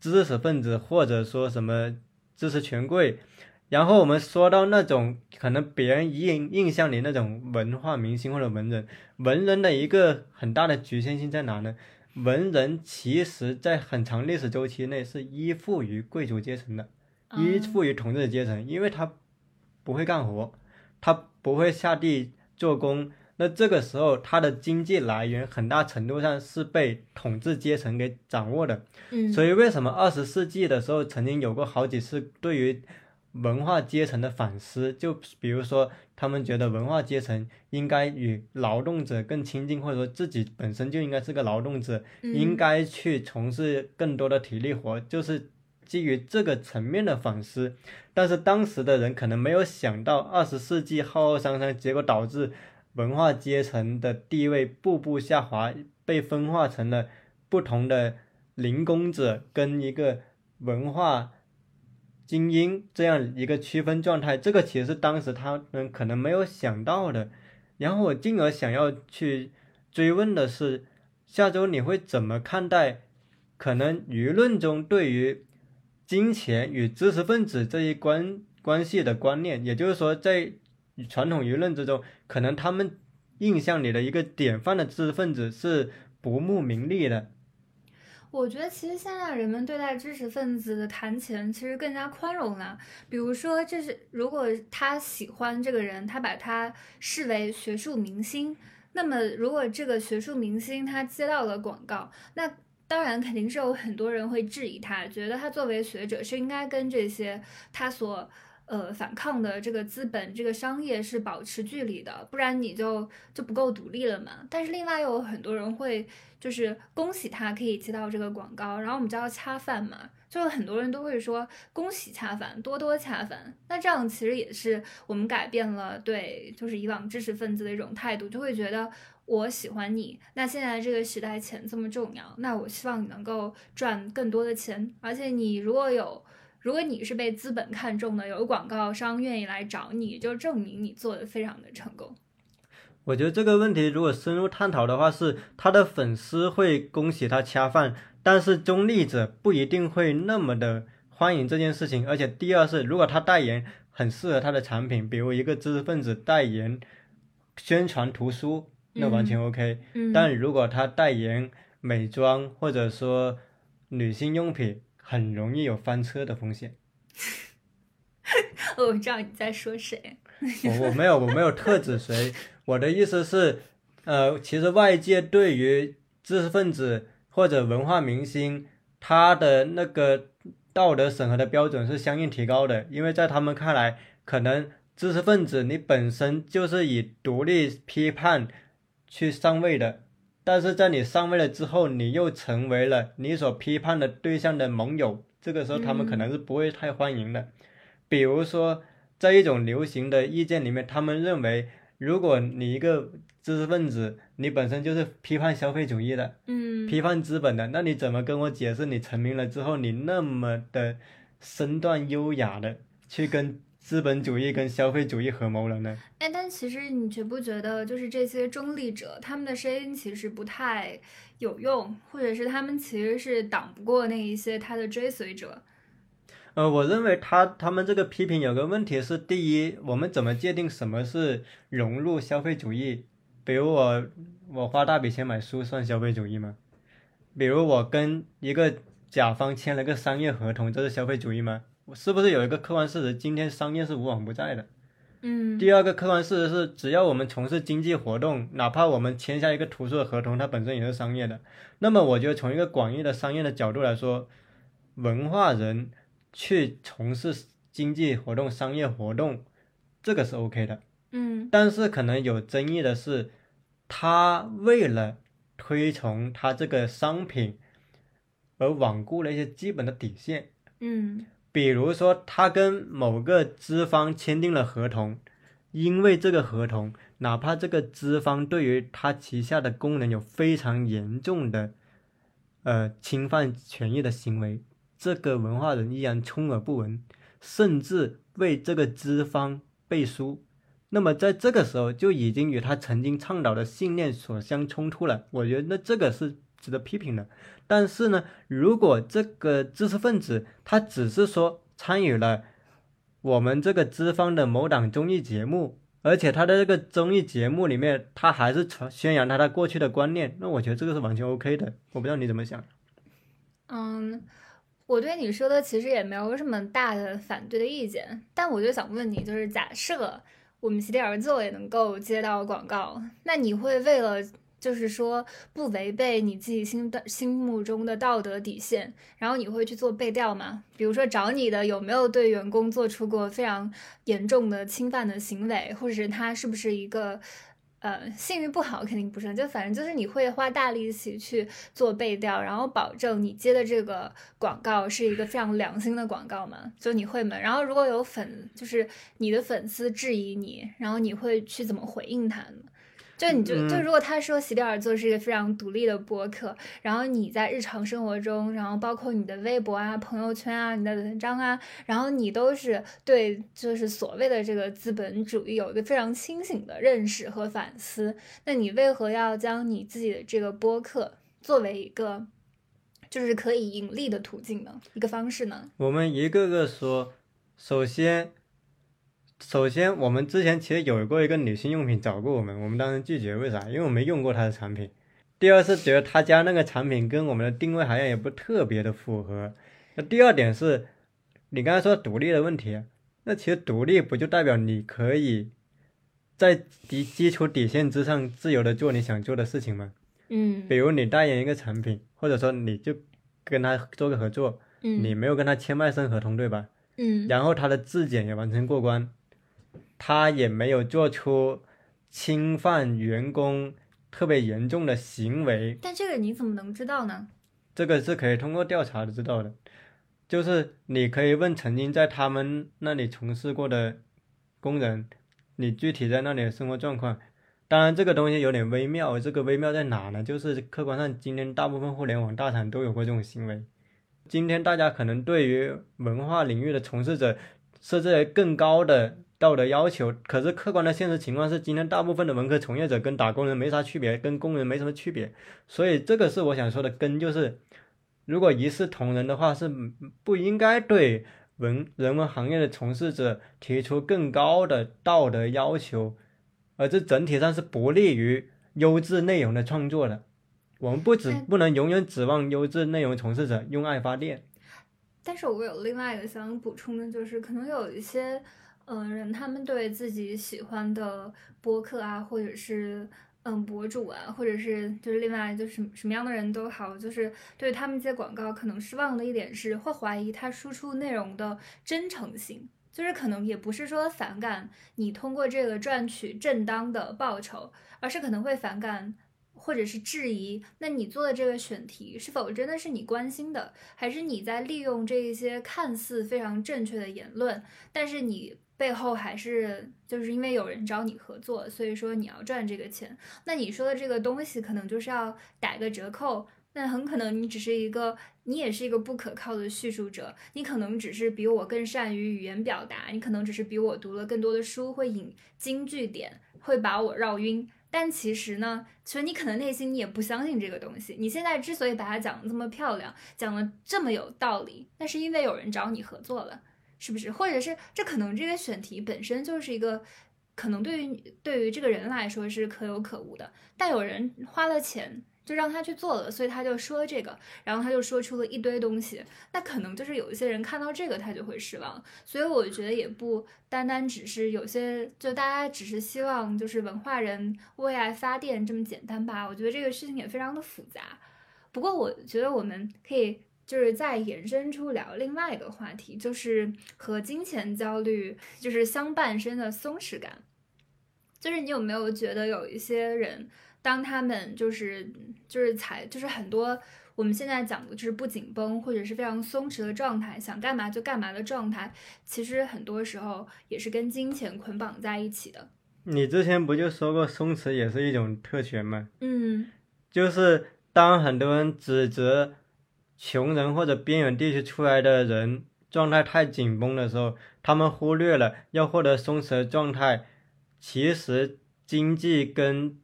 知识分子或者说什么知识权贵。然后我们说到那种可能别人印印象里那种文化明星或者文人，文人的一个很大的局限性在哪呢？文人其实在很长历史周期内是依附于贵族阶层的，依嗯附于统治阶层，因为他不会干活，他不会下地做工。那这个时候，他的经济来源很大程度上是被统治阶层给掌握的。嗯，所以，为什么二十世纪的时候曾经有过好几次对于文化阶层的反思？就比如说，他们觉得文化阶层应该与劳动者更亲近，或者说自己本身就应该是个劳动者，应嗯该去从事更多的体力活，就是基于这个层面的反思。但是当时的人可能没有想到，二十世纪浩浩汤汤，结果导致文化阶层的地位步步下滑，被分化成了不同的零工者跟一个文化精英这样一个区分状态。这个其实是当时他们可能没有想到的。然后我进而想要去追问的是，下周你会怎么看待可能舆论中对于金钱与知识分子这一关关系的观念？也就是说，在传统舆论之中，可能他们印象里的一个典范的知识分子是不慕名利的。我觉得其实现在人们对待知识分子的谈钱其实更加宽容了。比如说，这是如果他喜欢这个人，他把他视为学术明星，那么如果这个学术明星他接到了广告，那当然肯定是有很多人会质疑他，觉得他作为学者是应该跟这些他所。呃，反抗的这个资本、这个商业是保持距离的，不然你就就不够独立了嘛。但是另外又有很多人会就是恭喜他可以接到这个广告，然后我们叫恰饭嘛，就很多人都会说恭喜恰饭，多多恰饭。那这样其实也是我们改变了对就是以往知识分子的一种态度，就会觉得我喜欢你，那现在这个时代钱这么重要，那我希望你能够赚更多的钱，而且你如果有。如果你是被资本看中的，有广告商愿意来找你，就证明你做的非常的成功。我觉得这个问题如果深入探讨的话，是他的粉丝会恭喜他恰饭，但是中立者不一定会那么的欢迎这件事情。而且第二是，如果他代言很适合他的产品，比如一个知识分子代言宣传图书，那完全 OK。嗯，但如果他代言美妆或者说女性用品，很容易有翻车的风险。哦我知道你在说谁。我我没有我没有特指谁，我的意思是，呃，其实外界对于知识分子或者文化明星，他的那个道德审核的标准是相应提高的，因为在他们看来，可能知识分子你本身就是以独立批判去上位的，但是在你上位了之后，你又成为了你所批判的对象的盟友，这个时候他们可能是不会太欢迎的。比如说，在一种流行的意见里面，他们认为，如果你一个知识分子，你本身就是批判消费主义的，嗯，批判资本的，那你怎么跟我解释你成名了之后，你那么的身段优雅的去跟资本主义跟消费主义合谋了呢？哎，但其实你觉不觉得，就是这些中立者，他们的声音其实不太有用，或者是他们其实是挡不过那一些他的追随者。呃，我认为他他们这个批评有个问题是，第一，我们怎么界定什么是融入消费主义？比如我我花大笔钱买书算消费主义吗？比如我跟一个甲方签了个商业合同，这是消费主义吗？是不是有一个客观事实，今天商业是无往不在的？嗯，第二个客观事实是，只要我们从事经济活动，哪怕我们签下一个图书的合同，它本身也是商业的。那么，我觉得从一个广义的商业的角度来说，文化人去从事经济活动、商业活动，这个是 OK 的。嗯但是可能有争议的是，他为了推崇他这个商品，而罔顾了一些基本的底线。嗯比如说，他跟某个资方签订了合同，因为这个合同，哪怕这个资方对于他旗下的工人有非常严重的，呃，侵犯权益的行为，这个文化人依然充耳不闻，甚至为这个资方背书。那么在这个时候，就已经与他曾经倡导的信念所相冲突了。我觉得那这个是值得批评的。但是呢，如果这个知识分子他只是说参与了我们这个资方的某档综艺节目，而且他的这个综艺节目里面，他还是传宣扬他的过去的观念，那我觉得这个是完全 OK 的。我不知道你怎么想。嗯，我对你说的其实也没有什么大的反对的意见，但我就想问你，就是假设我们席地而坐也能够接到广告，那你会为了就是说不违背你自己心的心目中的道德底线，然后你会去做背调吗？比如说找你的有没有对员工做出过非常严重的侵犯的行为，或者是他是不是一个。呃，信誉不好肯定不是，就反正就是你会花大力气去做背调，然后保证你接的这个广告是一个非常良心的广告嘛？就你会吗？然后如果有粉，就是你的粉丝质疑你，然后你会去怎么回应他呢？就你就就如果他说席地而坐是一个非常独立的播客，然后你在日常生活中，然后包括你的微博啊、朋友圈啊、你的文章啊，然后你都是对就是所谓的这个资本主义有一个非常清醒的认识和反思，那你为何要将你自己的这个播客作为一个就是可以盈利的途径呢？一个方式呢？我们一个个说，首先。首先，我们之前其实有过一个女性用品找过我们，我们当时拒绝，为啥？因为我没用过她的产品。第二是觉得她家那个产品跟我们的定位好像也不特别的符合。那第二点是，你刚才说独立的问题，那其实独立不就代表你可以在底基础底线之上自由的做你想做的事情吗？嗯比如你代言一个产品，或者说你就跟他做个合作，嗯你没有跟他签卖身合同，对吧？嗯然后他的质检也完成过关，他也没有做出侵犯员工特别严重的行为，但这个你怎么能知道呢？这个是可以通过调查的知道的。就是你可以问曾经在他们那里从事过的工人，你具体在那里的生活状况。当然，这个东西有点微妙，这个微妙在哪呢？就是客观上，今天大部分互联网大厂都有过这种行为。今天大家可能对于文化领域的从事者设置了更高的道德要求，可是客观的现实情况是，今天大部分的文科从业者跟打工人没啥区别，跟工人没什么区别。所以这个是我想说的根，就是如果一视同仁的话，是不应该对文人文行业的从事者提出更高的道德要求，而这整体上是不利于优质内容的创作的。我们不只不能永远指望优质内容从事者用爱发电。但是我有另外一个想补充的，就是可能有一些呃人，他们对自己喜欢的播客啊，或者是嗯博主啊，或者是就是另外就是什什么样的人都好，就是对他们接广告可能失望的一点是会怀疑他输出内容的真诚性。就是可能也不是说反感你通过这个赚取正当的报酬，而是可能会反感或者是质疑，那你做的这个选题是否真的是你关心的，还是你在利用这一些看似非常正确的言论，但是你背后还是就是因为有人找你合作，所以说你要赚这个钱。那你说的这个东西可能就是要打个折扣，那很可能你只是一个，你也是一个不可靠的叙述者，你可能只是比我更善于语言表达，你可能只是比我读了更多的书，会引经据典，会把我绕晕。但其实呢，其实你可能内心你也不相信这个东西。你现在之所以把它讲的这么漂亮，讲的这么有道理，那是因为有人找你合作了，是不是？或者是这可能这个选题本身就是一个，可能对于对于这个人来说是可有可无的，但有人花了钱。就让他去做了，所以他就说这个，然后他就说出了一堆东西，那可能就是有一些人看到这个他就会失望，所以我觉得也不单单只是有些就大家只是希望就是文化人为爱发电这么简单吧，我觉得这个事情也非常的复杂。不过我觉得我们可以就是再延伸出聊另外一个话题，就是和金钱焦虑就是相伴生的松弛感。就是你有没有觉得有一些人，当他们就是就是才就是很多我们现在讲的就是不紧绷或者是非常松弛的状态，想干嘛就干嘛的状态，其实很多时候也是跟金钱捆绑在一起的。你之前不就说过松弛也是一种特权吗？嗯就是当很多人指责穷人或者边远地区出来的人状态太紧绷的时候，他们忽略了要获得松弛的状态，其实经济跟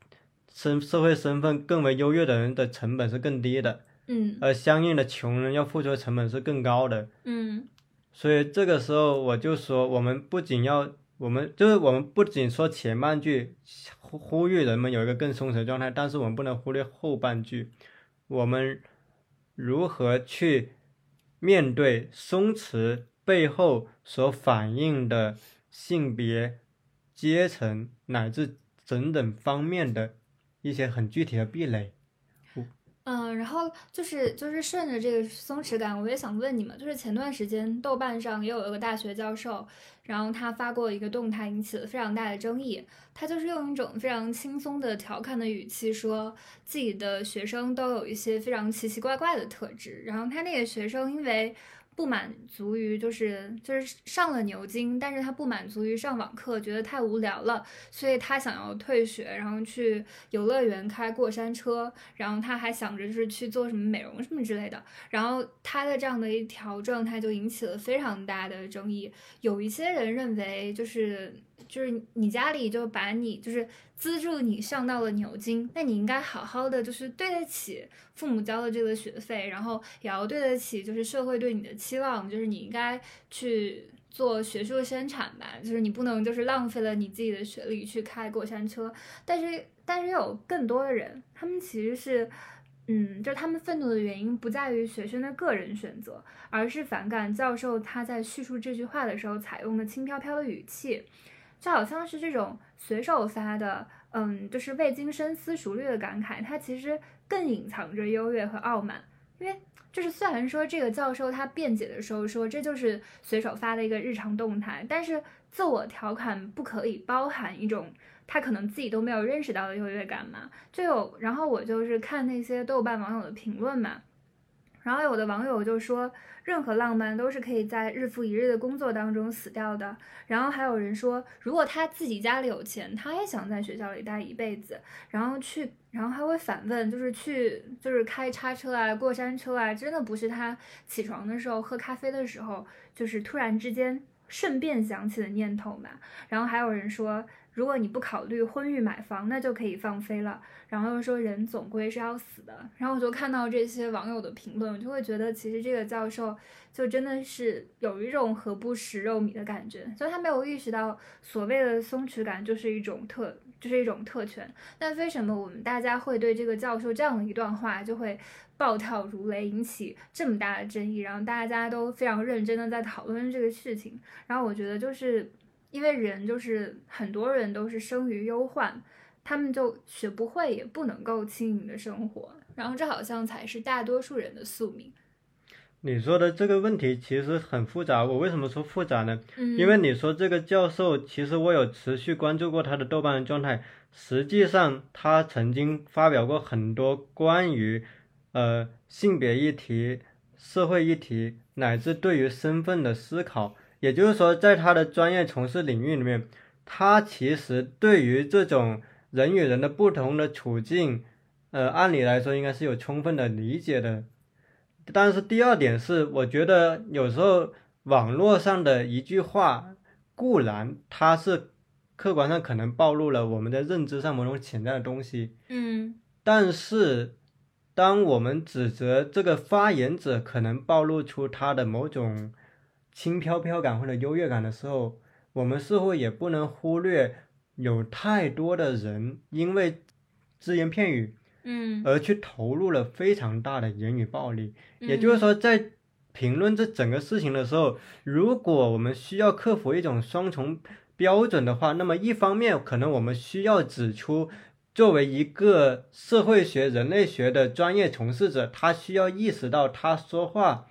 身社会身份更为优越的人的成本是更低的，嗯。而相应的穷人要付出的成本是更高的。嗯。所以这个时候我就说，我们不仅要我们就是我们不仅说前半句呼呼吁人们有一个更松弛的状态，但是我们不能忽略后半句，我们如何去面对松弛背后所反映的性别、阶层乃至等等方面的一些很具体的壁垒。嗯，然后就是就是顺着这个松弛感，我也想问你们，就是前段时间豆瓣上也有一个大学教授，然后他发过一个动态，引起了非常大的争议。他就是用一种非常轻松的调侃的语气说，自己的学生都有一些非常奇奇怪怪的特质。然后他那个学生因为不满足于就是就是上了牛津，但是他不满足于上网课，觉得太无聊了，所以他想要退学，然后去游乐园开过山车，然后他还想着就是去做什么美容什么之类的。然后他的这样的一条状态就引起了非常大的争议。有一些人认为就是就是你家里就把你就是资助你上到了牛津，那你应该好好的就是对得起父母交的这个学费，然后也要对得起就是社会对你的期望，就是你应该去做学术生产吧，就是你不能就是浪费了你自己的学历去开过山车。但是但是有更多的人，他们其实是。嗯，就是他们愤怒的原因不在于学生的个人选择，而是反感教授他在叙述这句话的时候采用的轻飘飘的语气，就好像是这种随手发的，嗯，就是未经深思熟虑的感慨，它其实更隐藏着优越和傲慢。因为就是虽然说这个教授他辩解的时候说这就是随手发的一个日常动态，但是自我调侃不可以包含一种。他可能自己都没有认识到的优越感嘛，就有，然后我就是看那些豆瓣网友的评论嘛，然后有的网友就说，任何浪漫都是可以在日复一日的工作当中死掉的。然后还有人说，如果他自己家里有钱，他也想在学校里待一辈子，然后去，然后还会反问，就是去，就是开叉车啊，过山车啊，真的不是他起床的时候喝咖啡的时候，就是突然之间顺便想起的念头嘛。然后还有人说。如果你不考虑婚育买房，那就可以放飞了。然后又说人总归是要死的。然后我就看到这些网友的评论，我就会觉得其实这个教授就真的是有一种何不食肉糜的感觉，就他没有意识到所谓的松弛感就是一种特，就是一种特权。那为什么我们大家会对这个教授这样的一段话就会暴跳如雷，引起这么大的争议？然后大家都非常认真的在讨论这个事情。然后我觉得就是。因为人就是很多人都是生于忧患，他们就学不会也不能够轻盈的生活，然后这好像才是大多数人的宿命。你说的这个问题其实很复杂，我为什么说复杂呢？嗯，因为你说这个教授，其实我有持续关注过他的豆瓣状态，实际上他曾经发表过很多关于呃性别议题、社会议题乃至对于身份的思考。也就是说，在他的专业从事领域里面，他其实对于这种人与人的不同的处境，呃，按理来说应该是有充分的理解的。但是第二点是，我觉得有时候网络上的一句话固然它是客观上可能暴露了我们在认知上某种潜在的东西，嗯，但是当我们指责这个发言者可能暴露出他的某种。轻飘飘感或者优越感的时候，我们似乎也不能忽略有太多的人因为只言片语，嗯，而去投入了非常大的言语暴力。也就是说，在评论这整个事情的时候，如果我们需要克服一种双重标准的话，那么一方面可能我们需要指出，作为一个社会学、人类学的专业从事者，他需要意识到他说话。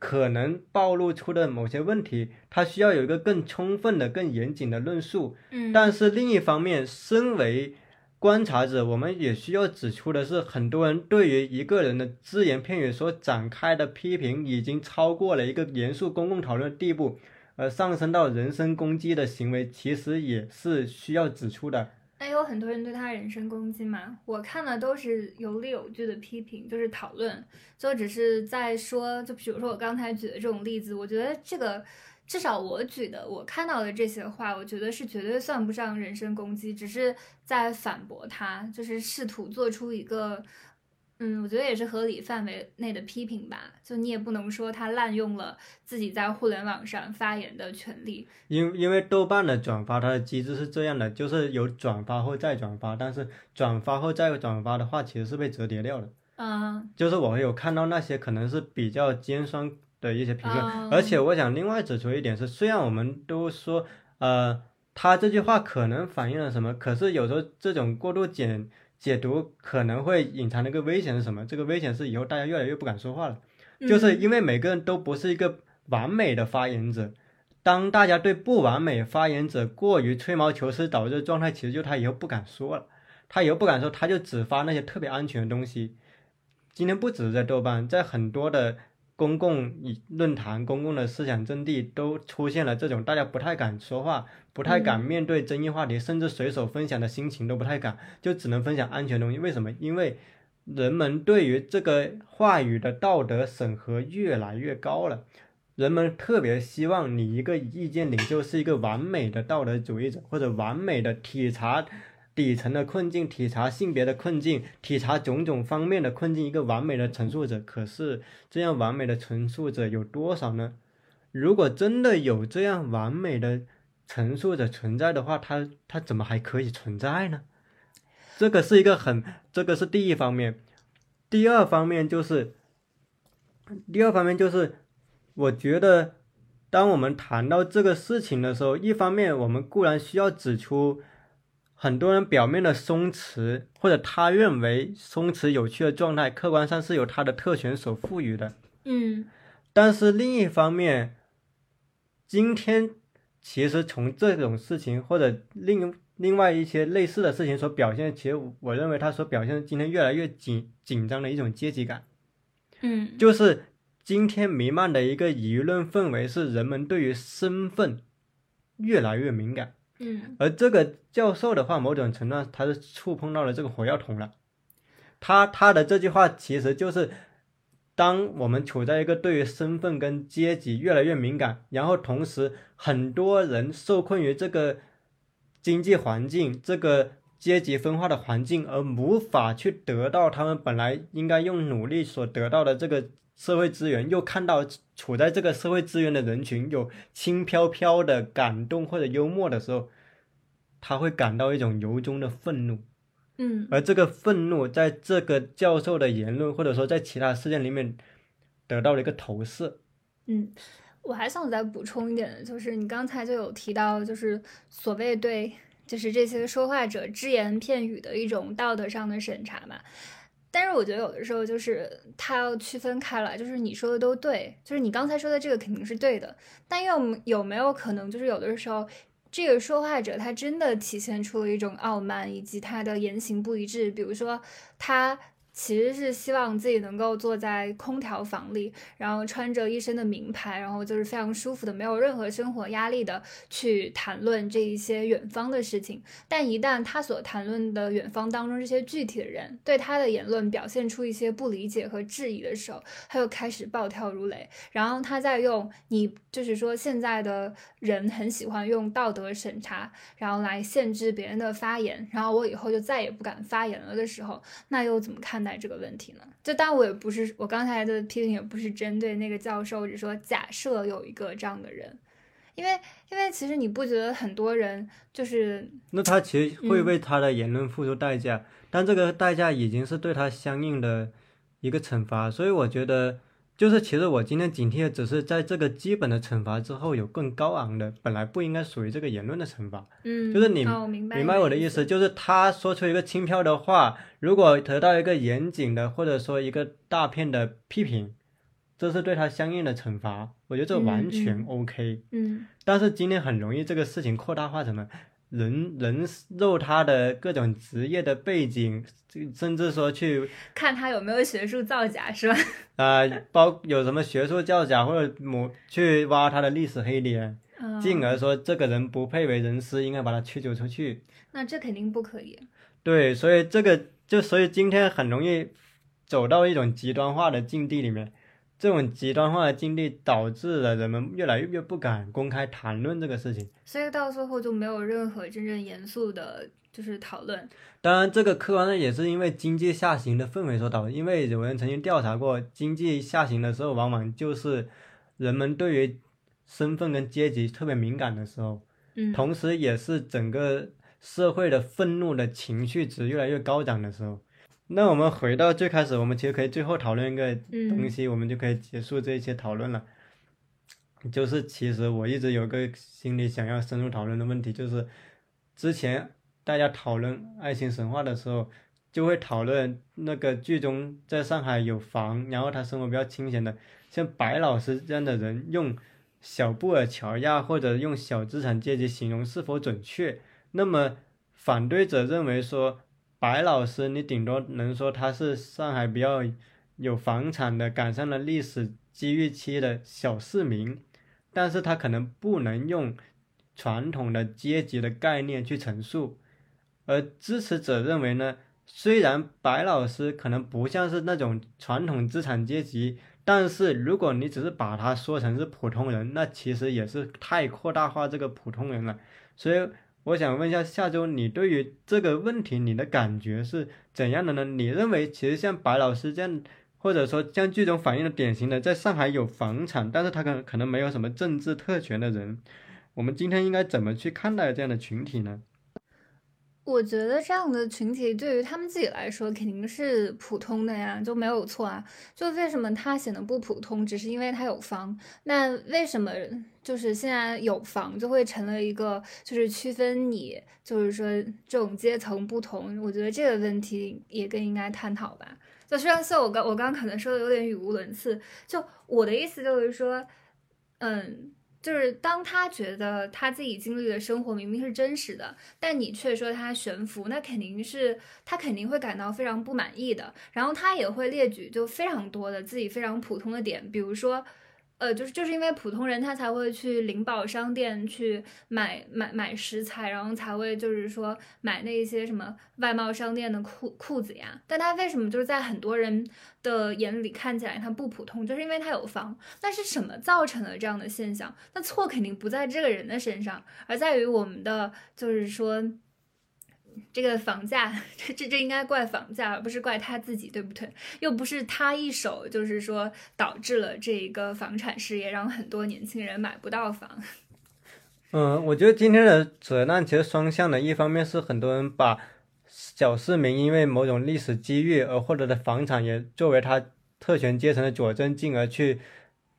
可能暴露出的某些问题，他需要有一个更充分的、更严谨的论述。嗯，但是另一方面，身为观察者，我们也需要指出的是，很多人对于一个人的只言片语所展开的批评，已经超过了一个严肃公共讨论的地步，而上升到人身攻击的行为，其实也是需要指出的。那有很多人对他人身攻击嘛？我看的都是有理有据的批评，就是讨论，就只是在说，就比如说我刚才举的这种例子，我觉得这个至少我举的，我看到的这些话，我觉得是绝对算不上人身攻击，只是在反驳他，就是试图做出一个嗯，我觉得也是合理范围内的批评吧。就你也不能说他滥用了自己在互联网上发言的权利。因因为豆瓣的转发它的机制是这样的，就是有转发后再转发，但是转发后再转发的话，其实是被折叠掉的。嗯就是我有看到那些可能是比较尖酸的一些评论，哦而且我想另外指出一点是，虽然我们都说，呃，他这句话可能反映了什么，可是有时候这种过度解解读可能会隐藏的一个危险是什么？这个危险是以后大家越来越不敢说话了，就是嗯因为每个人都不是一个完美的发言者。当大家对不完美发言者过于吹毛求疵导致的状态，其实就他以后不敢说了，他以后不敢说，他就只发那些特别安全的东西。今天不只是在豆瓣，在很多的公共论坛、公共的思想阵地都出现了这种大家不太敢说话、不太敢面对争议话题，甚至随手分享的心情都不太敢，就只能分享安全东西。为什么？因为人们对于这个话语的道德审核越来越高了。人们特别希望你一个意见领袖是一个完美的道德主义者，或者完美的体察底层的困境、体察性别的困境、体察种种方面的困境，一个完美的陈述者。可是这样完美的陈述者有多少呢？如果真的有这样完美的陈述者存在的话，他他怎么还可以存在呢？这个是一个很，这个是第一方面。第二方面就是，第二方面就是，我觉得，当我们谈到这个事情的时候，一方面我们固然需要指出很多人表面的松弛，或者他认为松弛有趣的状态，客观上是由他的特权所赋予的。嗯但是另一方面，今天其实从这种事情或者另另外一些类似的事情所表现，其实我认为他所表现的今天越来越紧紧张的一种阶级感。嗯就是今天弥漫的一个舆论氛围是人们对于身份越来越敏感，嗯而这个教授的话，某种程度上他是触碰到了这个火药桶了。他他的这句话其实就是，当我们处在一个对于身份跟阶级越来越敏感，然后同时很多人受困于这个经济环境、这个阶级分化的环境，而无法去得到他们本来应该用努力所得到的这个社会资源，又看到处在这个社会资源的人群有轻飘飘的感动或者幽默的时候，他会感到一种由衷的愤怒。嗯而这个愤怒在这个教授的言论，或者说在其他事件里面得到了一个投射。嗯，我还想再补充一点，就是你刚才就有提到，就是所谓对，就是这些说话者只言片语的一种道德上的审查嘛。但是我觉得有的时候就是他要区分开来，就是你说的都对，就是你刚才说的这个肯定是对的，但又有没有可能就是有的时候这个说话者他真的体现出了一种傲慢，以及他的言行不一致，比如说他。其实是希望自己能够坐在空调房里，然后穿着一身的名牌，然后就是非常舒服的，没有任何生活压力的去谈论这一些远方的事情。但一旦他所谈论的远方当中这些具体的人对他的言论表现出一些不理解和质疑的时候，他又开始暴跳如雷。然后他在用你就是说现在的人很喜欢用道德审查，然后来限制别人的发言，然后我以后就再也不敢发言了的时候，那又怎么看待这个问题呢？就当然我也不是我刚才的批评也不是针对那个教授，只说假设有一个这样的人，因为因为其实你不觉得很多人就是那他其实会嗯为他的言论付出代价，但这个代价已经是对他相应的一个惩罚，所以我觉得，就是其实我今天警惕的只是在这个基本的惩罚之后有更高昂的，本来不应该属于这个言论的惩罚。嗯，就是你哦、明白我的意思，就是他说出一个轻飘的话，如果得到一个严谨的或者说一个大片的批评，这是对他相应的惩罚，我觉得这嗯完全嗯 OK。嗯但是今天很容易这个事情扩大化成了人人肉他的各种职业的背景，甚至说去看他有没有学术造假是吧？啊、包有什么学术造假或者某去挖他的历史黑点，嗯，进而说这个人不配为人师，应该把他驱逐出去。那这肯定不可以。对，所以这个就所以今天很容易走到一种极端化的境地里面，这种极端化的经历导致了人们越来越不敢公开谈论这个事情。所以到最后就没有任何真正严肃的，就是讨论。当然，这个客观上也是因为经济下行的氛围所导致。因为有人曾经调查过，经济下行的时候，往往就是人们对于身份跟阶级特别敏感的时候，嗯，同时也是整个社会的愤怒的情绪值越来越高涨的时候。那我们回到最开始，我们其实可以最后讨论一个东嗯西，我们就可以结束这一些讨论了。就是其实我一直有个心里想要深入讨论的问题，就是之前大家讨论爱情神话的时候，就会讨论那个剧中在上海有房，然后他生活比较清闲的，像白老师这样的人，用小布尔乔亚或者用小资产阶级形容是否准确？那么反对者认为说，白老师你顶多能说他是上海比较有房产的，赶上了历史机遇期的小市民，但是他可能不能用传统的阶级的概念去陈述。而支持者认为呢，虽然白老师可能不像是那种传统资产阶级，但是如果你只是把他说成是普通人，那其实也是太扩大化这个普通人了。所以我想问一下，下周你对于这个问题你的感觉是怎样的呢？你认为其实像白老师这样，或者说像剧中反映的典型的在上海有房产，但是他可能可能没有什么政治特权的人，我们今天应该怎么去看待这样的群体呢？我觉得这样的群体对于他们自己来说肯定是普通的呀，就没有错啊。就为什么他显得不普通，只是因为他有房。那为什么就是现在有房就会成了一个就是区分你就是说这种阶层不同？我觉得这个问题也更应该探讨吧。就虽然说我刚我刚刚可能说的有点语无伦次，就我的意思就是说，嗯。就是当他觉得他自己经历的生活明明是真实的，但你却说他悬浮，那肯定是他肯定会感到非常不满意的。然后他也会列举就非常多的自己非常普通的点，比如说，呃，就是就是因为普通人他才会去灵宝商店去买买买食材，然后才会就是说买那些什么外贸商店的裤裤子呀。但他为什么就是在很多人的眼里看起来他不普通，就是因为他有房。那是什么造成了这样的现象？那错肯定不在这个人的身上，而在于我们的，就是说，这个房价，这这这应该怪房价，而不是怪他自己，对不对？又不是他一手，就是说导致了这一个房产事业让很多年轻人买不到房。嗯，我觉得今天的责难其实双向的，一方面是很多人把小市民因为某种历史机遇而获得的房产也作为他特权阶层的佐证，进而去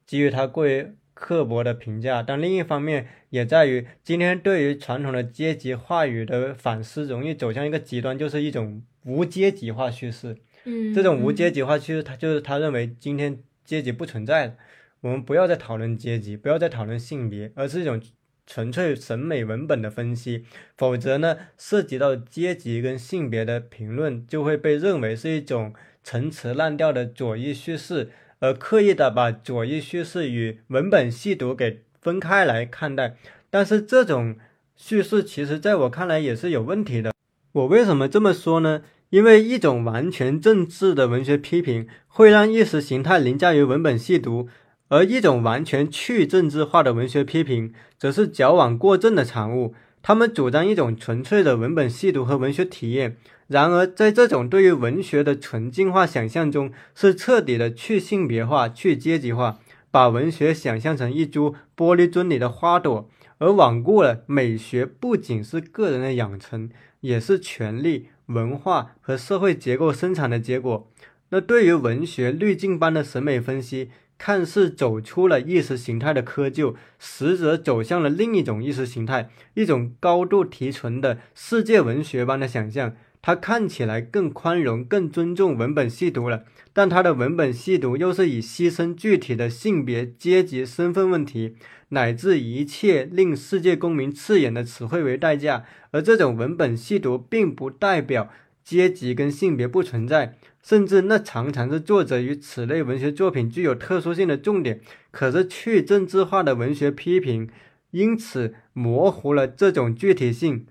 给予他过于刻薄的评价。但另一方面也在于今天对于传统的阶级话语的反思，容易走向一个极端，就是一种无阶级化叙事。嗯，这种无阶级化叙事，他就是他认为今天阶级不存在了，我们不要再讨论阶级，不要再讨论性别，而是一种纯粹审美文本的分析。否则呢，涉及到阶级跟性别的评论，就会被认为是一种陈词滥调的左翼叙事，而刻意的把左翼叙事与文本细读给分开来看待。但是这种叙事其实在我看来也是有问题的。我为什么这么说呢？因为一种完全政治的文学批评会让意识形态凌驾于文本细读，而一种完全去政治化的文学批评则是矫枉过正的产物。他们主张一种纯粹的文本细读和文学体验，然而在这种对于文学的纯净化想象中，是彻底的去性别化、去阶级化，把文学想象成一株玻璃樽里的花朵，而罔顾了美学不仅是个人的养成，也是权力。文化和社会结构生产的结果。那对于文学滤镜般的审美分析，看似走出了意识形态的窠臼，实则走向了另一种意识形态，一种高度提纯的世界文学般的想象。它看起来更宽容、更尊重文本细读了，但它的文本细读又是以牺牲具体的性别、阶级、身份问题，乃至一切令世界公民刺眼的词汇为代价。而这种文本细读，并不代表阶级跟性别不存在，甚至那常常是作者与此类文学作品具有特殊性的重点。可是去政治化的文学批评，因此模糊了这种具体性，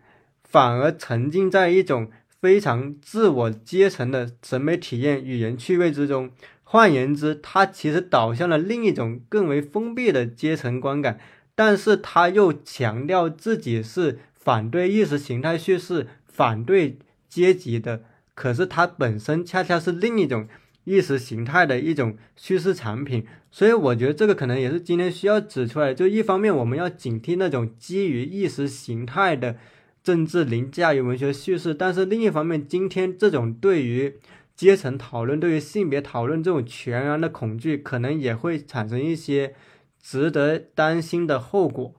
反而沉浸在一种非常自我阶层的审美体验、语言趣味之中。换言之，它其实导向了另一种更为封闭的阶层观感，但是他又强调自己是反对意识形态叙事、反对阶级的。可是它本身恰恰是另一种意识形态的一种叙事产品，所以我觉得这个可能也是今天需要指出来。就一方面，我们要警惕那种基于意识形态的政治凌驾于文学叙事，但是另一方面，今天这种对于阶层讨论、对于性别讨论这种全然的恐惧，可能也会产生一些值得担心的后果。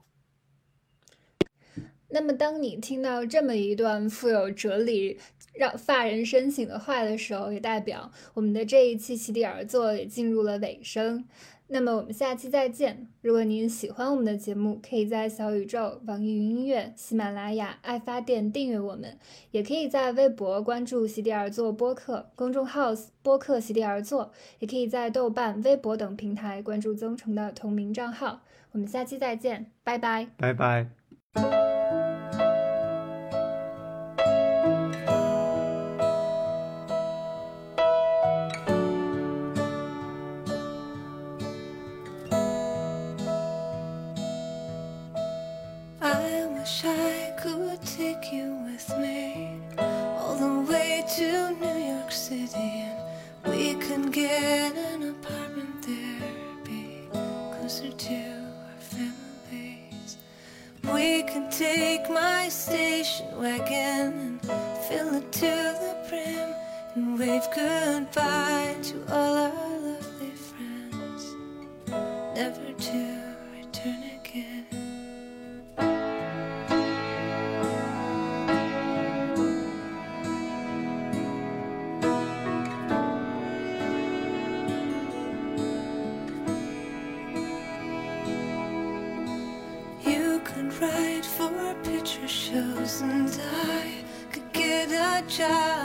那么，当你听到这么一段富有哲理、让发人深省的话的时候，也代表我们的这一期席地而坐也进入了尾声。那么我们下期再见。如果您喜欢我们的节目，可以在小宇宙、网易云音乐、喜马拉雅、爱发电订阅我们，也可以在微博关注“席地而坐”播客公众号“播客席地而坐”，也可以在豆瓣、微博等平台关注曾诚的同名账号。我们下期再见，拜拜。拜拜。For picture shows, and I could get a job